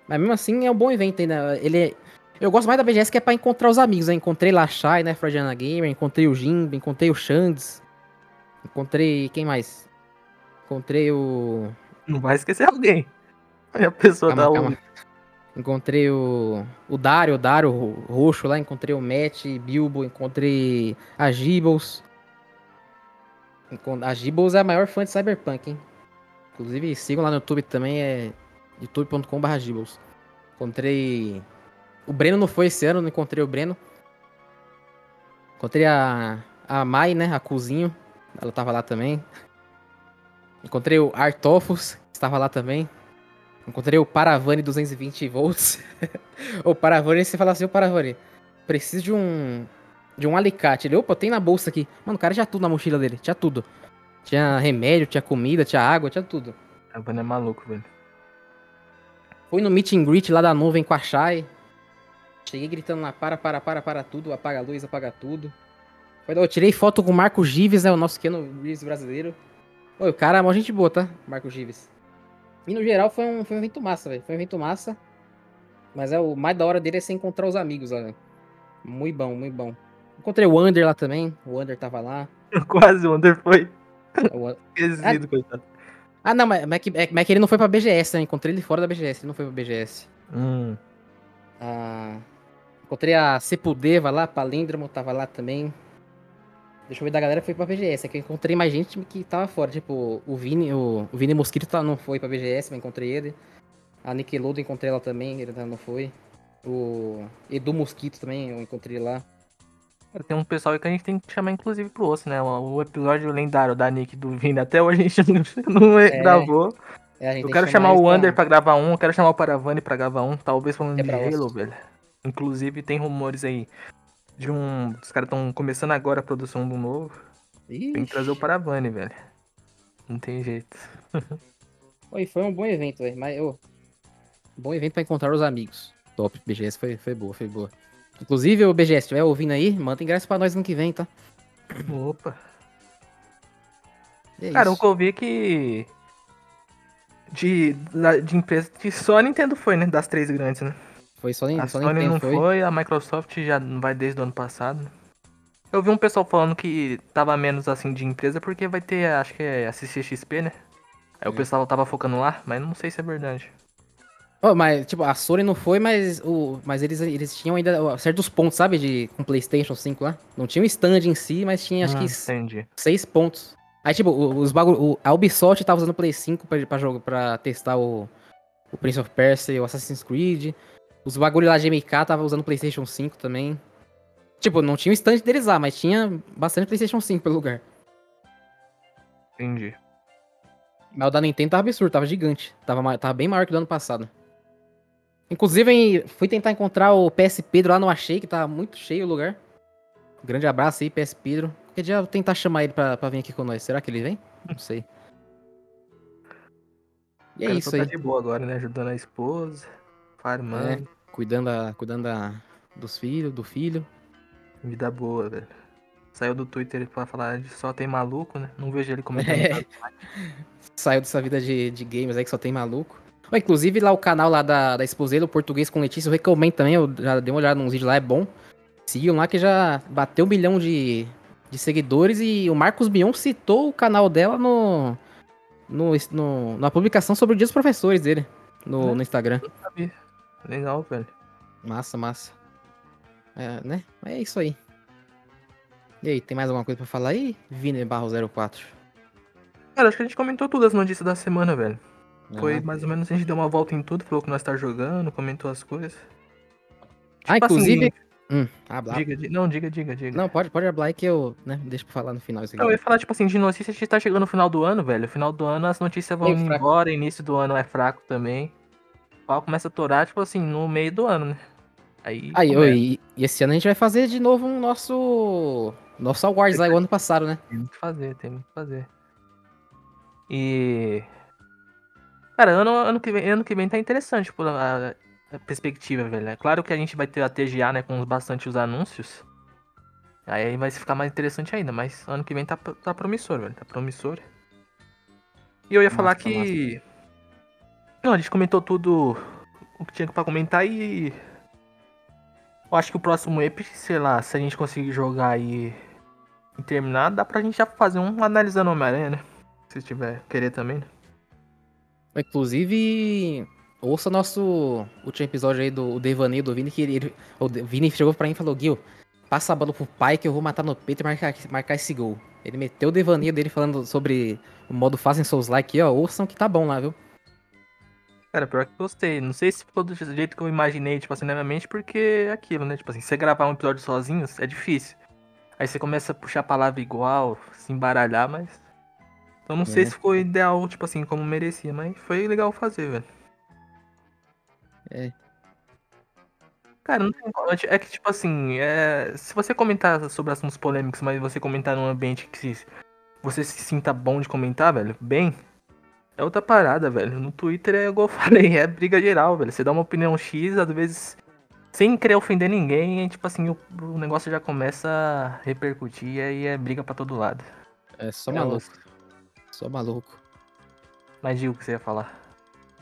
Mas mesmo assim é um bom evento ainda. Ele é, Eu gosto mais da BGS que é pra encontrar os amigos. Né? Encontrei Shai, né? Fradiana Gamer, encontrei o Jimbo, encontrei o Shands. Encontrei. Quem mais? Encontrei o. Não vai esquecer alguém. Aí a pessoa calma, dá calma. o. Encontrei o. O Dario, o Dario roxo lá. Encontrei o Matt, Bilbo. Encontrei a Gibbles. A Gibbles é a maior fã de Cyberpunk, hein? Inclusive, sigam lá no YouTube também, é youtube.com.br Gibbles. Encontrei. O Breno não foi esse ano, não encontrei o Breno. Encontrei a. A Mai, né? A Cozinho. Ela tava lá também. Encontrei o Artofus, que estava lá também. Encontrei o Paravani 220 volts. o Paravani, você fala assim, o Paravani, preciso de um de um alicate. Ele, opa, tem na bolsa aqui. Mano, o cara tinha tudo na mochila dele, tinha tudo. Tinha remédio, tinha comida, tinha água, tinha tudo. A banda é maluco, velho. Fui no meet and greet lá da nuvem com a Shai. Cheguei gritando lá, para, para, para, para tudo, apaga a luz, apaga tudo. Eu tirei foto com o Marco Gives, né, o nosso Keno Reeves brasileiro. Oi, o cara é uma gente boa, tá? Marco Gives. E no geral foi um, foi um evento massa, velho. Foi um evento massa. Mas é o mais da hora dele é você encontrar os amigos lá, né? Muito bom, muito bom. Encontrei o Wander lá também. O Wander tava lá. Quase o Wander foi. O... Esquecido, ah, coitado. Ah, não, mas, mas, que, é, mas que ele não foi pra BGS, né? Encontrei ele fora da BGS, ele não foi pra BGS. Hum. Ah, encontrei a Sepudeva lá, Palíndromo tava lá também. Deixa eu ver da galera que foi pra BGS. É que eu encontrei mais gente que tava fora. Tipo, o Vini, o, o Vini Mosquito tá, não foi pra BGS, mas encontrei ele. A Nickelodeon encontrei ela também, ele não foi. O Edu Mosquito também eu encontrei lá. Tem um pessoal aí que a gente tem que chamar, inclusive, pro osso, né? O episódio lendário da Nick do Vini. Até hoje a gente não é, gravou. É, eu quero chamar o Wander pra... pra gravar um, eu quero chamar o Paravani pra gravar um, talvez falando é de Halo, velho. Inclusive, tem rumores aí de um. Os caras estão começando agora a produção do novo. Ixi. Tem que trazer o Paravani, velho. Não tem jeito. Oi, foi um bom evento, velho. Mas, oh, bom evento pra encontrar os amigos. Top, BGS foi, foi boa, foi boa. Inclusive, o BGS, se estiver ouvindo aí, manda ingresso pra nós ano que vem, tá? Opa. É Cara, o que eu vi é que. De, de empresa que só a Nintendo foi, né? Das três grandes, né? Foi só, a só Sony Nintendo não foi. foi, a Microsoft já não vai desde o ano passado. Eu vi um pessoal falando que tava menos assim de empresa porque vai ter, acho que é a CCXP, né? Aí é. o pessoal tava focando lá, mas não sei se é verdade. Oh, mas, tipo, a Sony não foi, mas, o, mas eles, eles tinham ainda certos pontos, sabe? De, com PlayStation 5 lá. Não tinha um stand em si, mas tinha, acho ah, que, entendi. seis pontos. Aí, tipo, os bagulho, a Ubisoft tava usando o Play 5 pra, pra, jogo, pra testar o, o Prince of Persia e o Assassin's Creed. Os bagulho lá de MK tava usando o PlayStation 5 também. Tipo, não tinha o stand deles lá, mas tinha bastante PlayStation 5 pelo lugar. Entendi. Mas o da Nintendo tava absurdo, tava gigante. Tava, tava bem maior que o do ano passado. Inclusive, fui tentar encontrar o PS Pedro lá, não achei, que tá muito cheio o lugar. Grande abraço aí, PS Pedro. Qualquer dia eu vou tentar chamar ele pra, pra vir aqui com nós. Será que ele vem? Não sei. E é isso aí. Tá de boa agora, né? Ajudando a esposa, farmando. É, cuidando, a, cuidando a, dos filhos, do filho. Vida boa, velho. Saiu do Twitter pra falar de só tem maluco, né? Não vejo ele comentando. É. Saiu dessa vida de, de games aí que só tem maluco. Inclusive lá o canal lá da, da Esposeira, o Português com Letícia, eu recomendo também, eu já dei uma olhada nos vídeos lá, é bom. Sigam lá que já bateu um milhão de, de seguidores e o Marcos Bion citou o canal dela no, no, no na publicação sobre o Dia dos Professores dele no, é, no Instagram. Legal, velho. Massa, massa. É, né? É isso aí. E aí, tem mais alguma coisa pra falar aí? Vini Barro 04. Cara, acho que a gente comentou todas as notícias da semana, velho. Foi mais ou menos, a gente deu uma volta em tudo, falou que nós tá jogando, comentou as coisas. Ah, tipo, ah, inclusive. Assim, hum, habla. Diga, não, diga, diga, diga. Não, pode, pode hablar aí que eu, né, deixa pra falar no final. Não, eu ia falar, tipo assim, de notícias, a gente tá chegando no final do ano, velho. No final do ano as notícias vão indo embora, início do ano é fraco também. O pau começa a torar, tipo assim, no meio do ano, né? Aí, aí eu, e, e, esse ano a gente vai fazer de novo um nosso. Nosso Awards aí o ano passado, né? Tem que fazer, tem que fazer. E. Cara, ano, ano, que vem, ano que vem tá interessante, tipo, a, perspectiva, velho. É claro que a gente vai ter a TGA, né, com bastante os anúncios. Aí vai ficar mais interessante ainda, mas ano que vem tá, tá promissor, velho. Tá promissor. E eu ia falar que. Não, a gente comentou tudo o que tinha pra comentar e. Eu acho que o próximo EP, sei lá, se a gente conseguir jogar aí e terminar, dá pra gente já fazer um analisando Homem-Aranha, né? Se tiver querer também, né? Inclusive, ouça nosso último episódio aí do devaneio do Vini, que ele, o Vini chegou pra mim e falou, Gil, passa a bola pro pai que eu vou matar no peito e marcar, marcar esse gol. Ele meteu o devaneio dele falando sobre o modo fácil em Souls Like, ó, ouçam que tá bom lá, viu? Cara, pior que gostei. Não sei se ficou do jeito que eu imaginei, tipo assim, na minha mente, porque é aquilo, né? Tipo assim, você gravar um episódio sozinho é difícil. Aí você começa a puxar a palavra igual, se embaralhar, mas. Então não é. sei se ficou ideal, tipo assim, como merecia, mas foi legal fazer, velho. É. Cara, não tem É que, tipo assim, é... se você comentar sobre assuntos polêmicos, mas você comentar num ambiente que você se sinta bom de comentar, velho, bem, é outra parada, velho. No Twitter é igual eu falei, é briga geral, velho. Você dá uma opinião X, às vezes, sem querer ofender ninguém, e, tipo assim, o, o, negócio já começa a repercutir e aí é briga pra todo lado. É só é maluco. Só maluco. Mas diga o que você ia falar.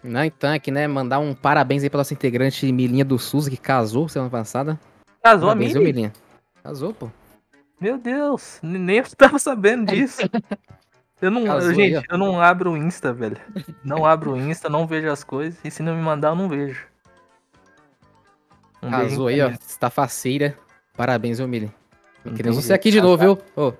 Não, então, aqui, né, mandar um parabéns aí pra nossa integrante Milinha do SUS, que casou semana passada. Casou parabéns, a Mili? Milinha? Casou, pô. Meu Deus, nem eu tava sabendo disso. Eu não, gente, aí, eu não abro o Insta, velho. Não abro o Insta, não vejo as coisas, e se não me mandar, eu não vejo. Um casou aí, ó, faceira. Parabéns, ô Mili. Queremos você aqui de novo, viu? Ô,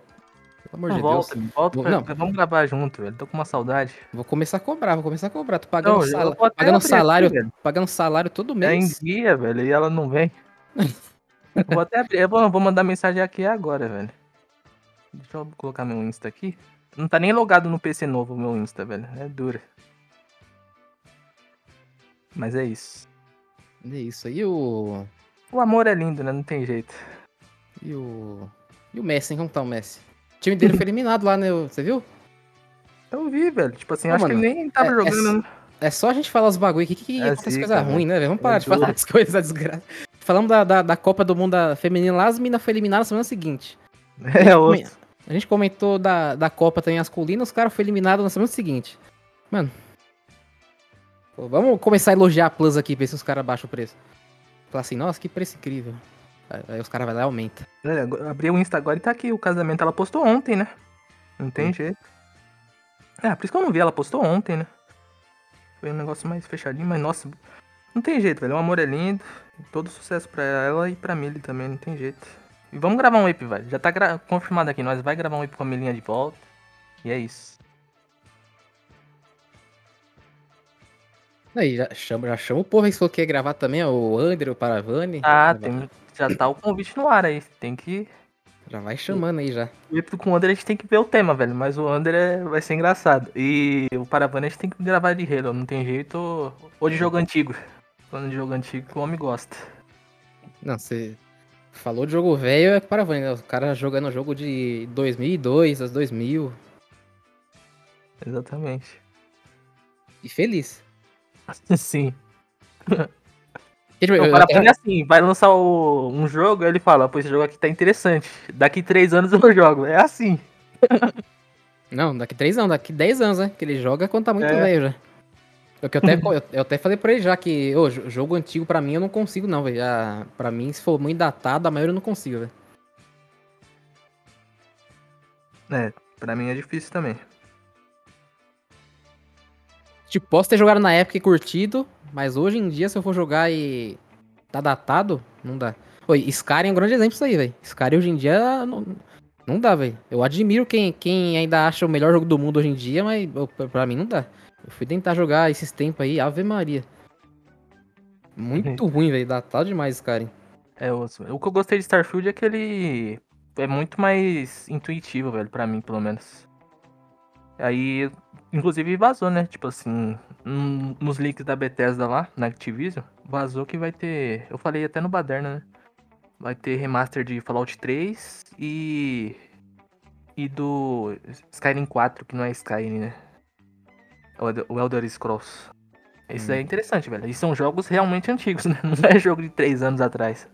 pelo amor de volta, Deus. Volta, pra... não. vamos gravar junto, velho. Tô com uma saudade. Vou começar a cobrar, vou começar a cobrar. Tô pagando, não, sal... pagando salário, aqui, pagando salário todo mês. É em dia, velho, e ela não vem. vou até abrir, eu vou, vou mandar mensagem aqui agora, velho. Deixa eu colocar meu Insta aqui. Não tá nem logado no PC novo meu Insta, velho. É dura. Mas é isso. É isso aí, o. O amor é lindo, né? Não tem jeito. E o. E o Messi, hein? Como tá o Messi? O time dele foi eliminado lá, né? Você viu? Eu vi, velho. Tipo assim, acho mano, que ele nem tava é, jogando. É, é, só a gente falar os bagulho aqui que, que é acontece coisa ruim, né, velho? Vamos parar de falar as coisas da desgraça. Falamos da, da, da, Copa do Mundo feminina lá, as minas foi eliminada na semana seguinte. É, outro. A gente comentou da, da Copa também masculina, os caras foram eliminados na semana seguinte. Mano. Pô, vamos começar a elogiar a Plus aqui, ver se os caras baixam o preço. Falar assim, nossa, que preço incrível. Aí os caras vão lá e aumenta. É, abri o Insta agora e tá aqui. O casamento ela postou ontem, né? Não tem jeito. É, por isso que eu não vi, ela postou ontem, né? Foi um negócio mais fechadinho, mas nossa, não tem jeito, velho. O amor é lindo. Todo sucesso pra ela e pra Milly também, não tem jeito. E vamos gravar um EP, velho. Já tá confirmado aqui, nós vai gravar um EP com a Melinha de volta. E é isso. Aí, já chama, já chama o povo aí que quer gravar também, o André, o Paravani. Ah, tem, já tá o convite no ar aí. Tem que. Já vai chamando aí já. E com o André a gente tem que ver o tema, velho. Mas o André vai ser engraçado. E o Paravani a gente tem que gravar de Halo. Não tem jeito. Ou de jogo antigo. Falando de jogo antigo que o homem gosta. Não, você falou de jogo velho é Paravani, né? O cara jogando jogo de 2002 às 2000. Exatamente. E feliz. Sim. Tipo, eu, para eu... assim, vai lançar o, um jogo, ele fala, pô, esse jogo aqui tá interessante. Daqui três anos eu jogo. É assim. Não, daqui três anos, daqui dez anos, né? Que ele joga quando tá muito é. velho já. Eu, que eu, até, eu, eu, até falei pra ele já que ô, jogo antigo pra mim eu não consigo, não, velho. Pra mim, se for muito datado, a maioria eu não consigo, velho. É, pra mim é difícil também. Tipo, posso ter jogado na época e curtido, mas hoje em dia, se eu for jogar e tá datado, não dá. Oi, Skyrim é um grande exemplo disso aí, velho. Skyrim hoje em dia não, não dá, velho. Eu admiro quem, quem ainda acha o melhor jogo do mundo hoje em dia, mas pra mim não dá. Eu fui tentar jogar esses tempos aí, Ave Maria. Muito ruim, velho. Datado demais, Skyrim. É, o, o que eu gostei de Starfield é que ele é muito mais intuitivo, velho, pra mim, pelo menos. Aí, inclusive, vazou, né? Tipo assim, nos leaks da Bethesda lá, na Activision, vazou que vai ter. Eu falei até no Baderna, né? Vai ter remaster de Fallout 3 e. E do Skyrim 4, que não é Skyrim, né? O Elder Scrolls. Isso Hum. é interessante, velho. E são jogos realmente antigos, né? Não é jogo de três anos atrás.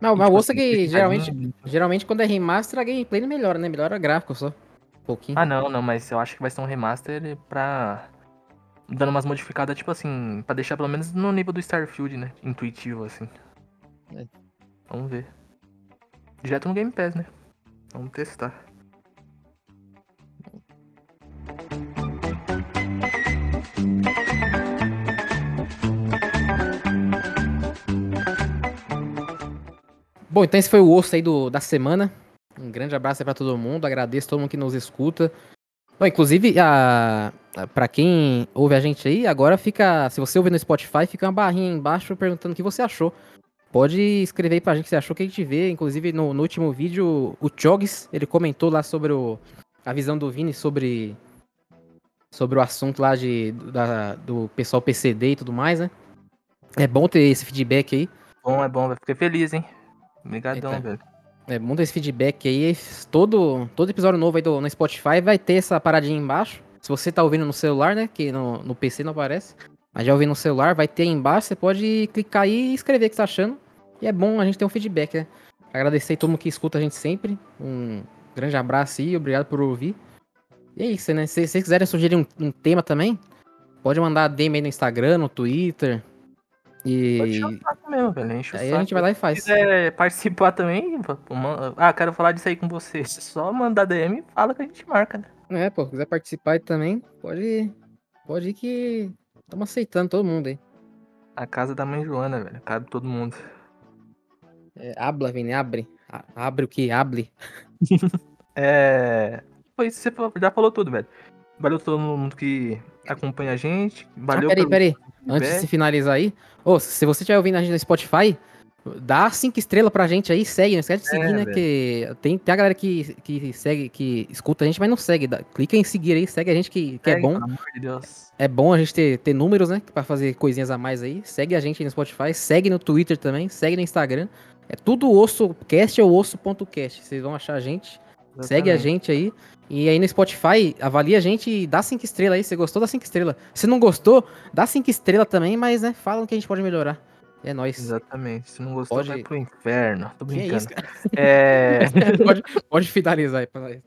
Não, mas tipo o osso é assim, que geralmente, geralmente quando é remaster, a gameplay não melhora, né? Melhora gráfico só. Um pouquinho. Ah, não, não, mas eu acho que vai ser um remaster pra. Dando umas modificadas, tipo assim, pra deixar pelo menos no nível do Starfield, né? Intuitivo, assim. É. Vamos ver. Direto no Game Pass, né? Vamos testar. Bom, então esse foi o osso aí do, da semana. Um grande abraço aí pra todo mundo. Agradeço todo mundo que nos escuta. Bom, inclusive, a, a- pra quem ouve a gente aí, agora fica. Se você ouvir no Spotify, fica uma barrinha aí embaixo perguntando o que você achou. Pode escrever aí pra gente o que você achou que a gente vê. Inclusive, no, no último vídeo, o Chogs, ele comentou lá sobre o, a visão do Vini sobre, sobre o assunto lá de, da- do pessoal PCD e tudo mais, né? É bom ter esse feedback aí. Bom, é bom, vai ficar feliz, hein? Obrigadão, Eita. velho. É, manda esse feedback aí. Todo, todo episódio novo aí do, no Spotify vai ter essa paradinha aí embaixo. Se você tá ouvindo no celular, né? Que no, no PC não aparece. Mas já ouvindo no celular, vai ter aí embaixo. Você pode clicar aí e escrever o que você tá achando. E é bom a gente ter um feedback, né? Agradecer aí todo mundo que escuta a gente sempre. Um grande abraço aí, obrigado por ouvir. E é isso, né? Se vocês quiserem sugerir um, um tema também, pode mandar DM aí no Instagram, no Twitter. Pode E encher o velho. Enche o aí saco. a gente vai lá e Se faz. quiser participar também, man- ah, quero falar disso aí com você. Só mandar DM e fala que a gente marca, né? É, pô, quiser participar também, pode, pode ir que estamos aceitando todo mundo aí. A casa da mãe Joana, velho. Cabe todo mundo. É, habla, Vini, abre. A- Abre o que? Abre. É. Foi isso, você já falou tudo, velho. Valeu todo mundo que acompanha a gente. Valeu ah, peraí, pelo peraí. Antes de se finalizar aí, ô, se você estiver ouvindo a gente no Spotify, dá cinco estrelas pra gente aí, segue, não esquece de seguir, É, né? Que tem, tem a galera que, que segue, que escuta a gente, mas não segue. Dá- clica em seguir aí, segue a gente que, que é bom. De. É bom a gente ter, ter números, né? Pra fazer coisinhas a mais aí. Segue a gente aí no Spotify, segue no Twitter também, segue no Instagram. É tudo osso cast ou osso.cast. Vocês vão achar a gente. Segue a Exatamente. gente aí. E aí no Spotify, avalia a gente e dá cinco estrelas aí. Se gostou, dá cinco estrelas. Se não gostou, dá cinco estrelas também, mas né, fala que a gente pode melhorar. É nóis. Exatamente. Se não gostou, Pode- vai pro inferno. Tô brincando. isso, cara? É. pode, pode finalizar aí pra nós.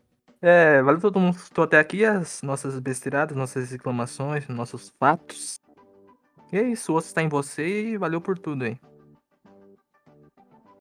É, valeu todo mundo que escutou até aqui, as nossas besteiradas, nossas reclamações, nossos fatos. E é isso, o osso está em você e valeu por tudo aí.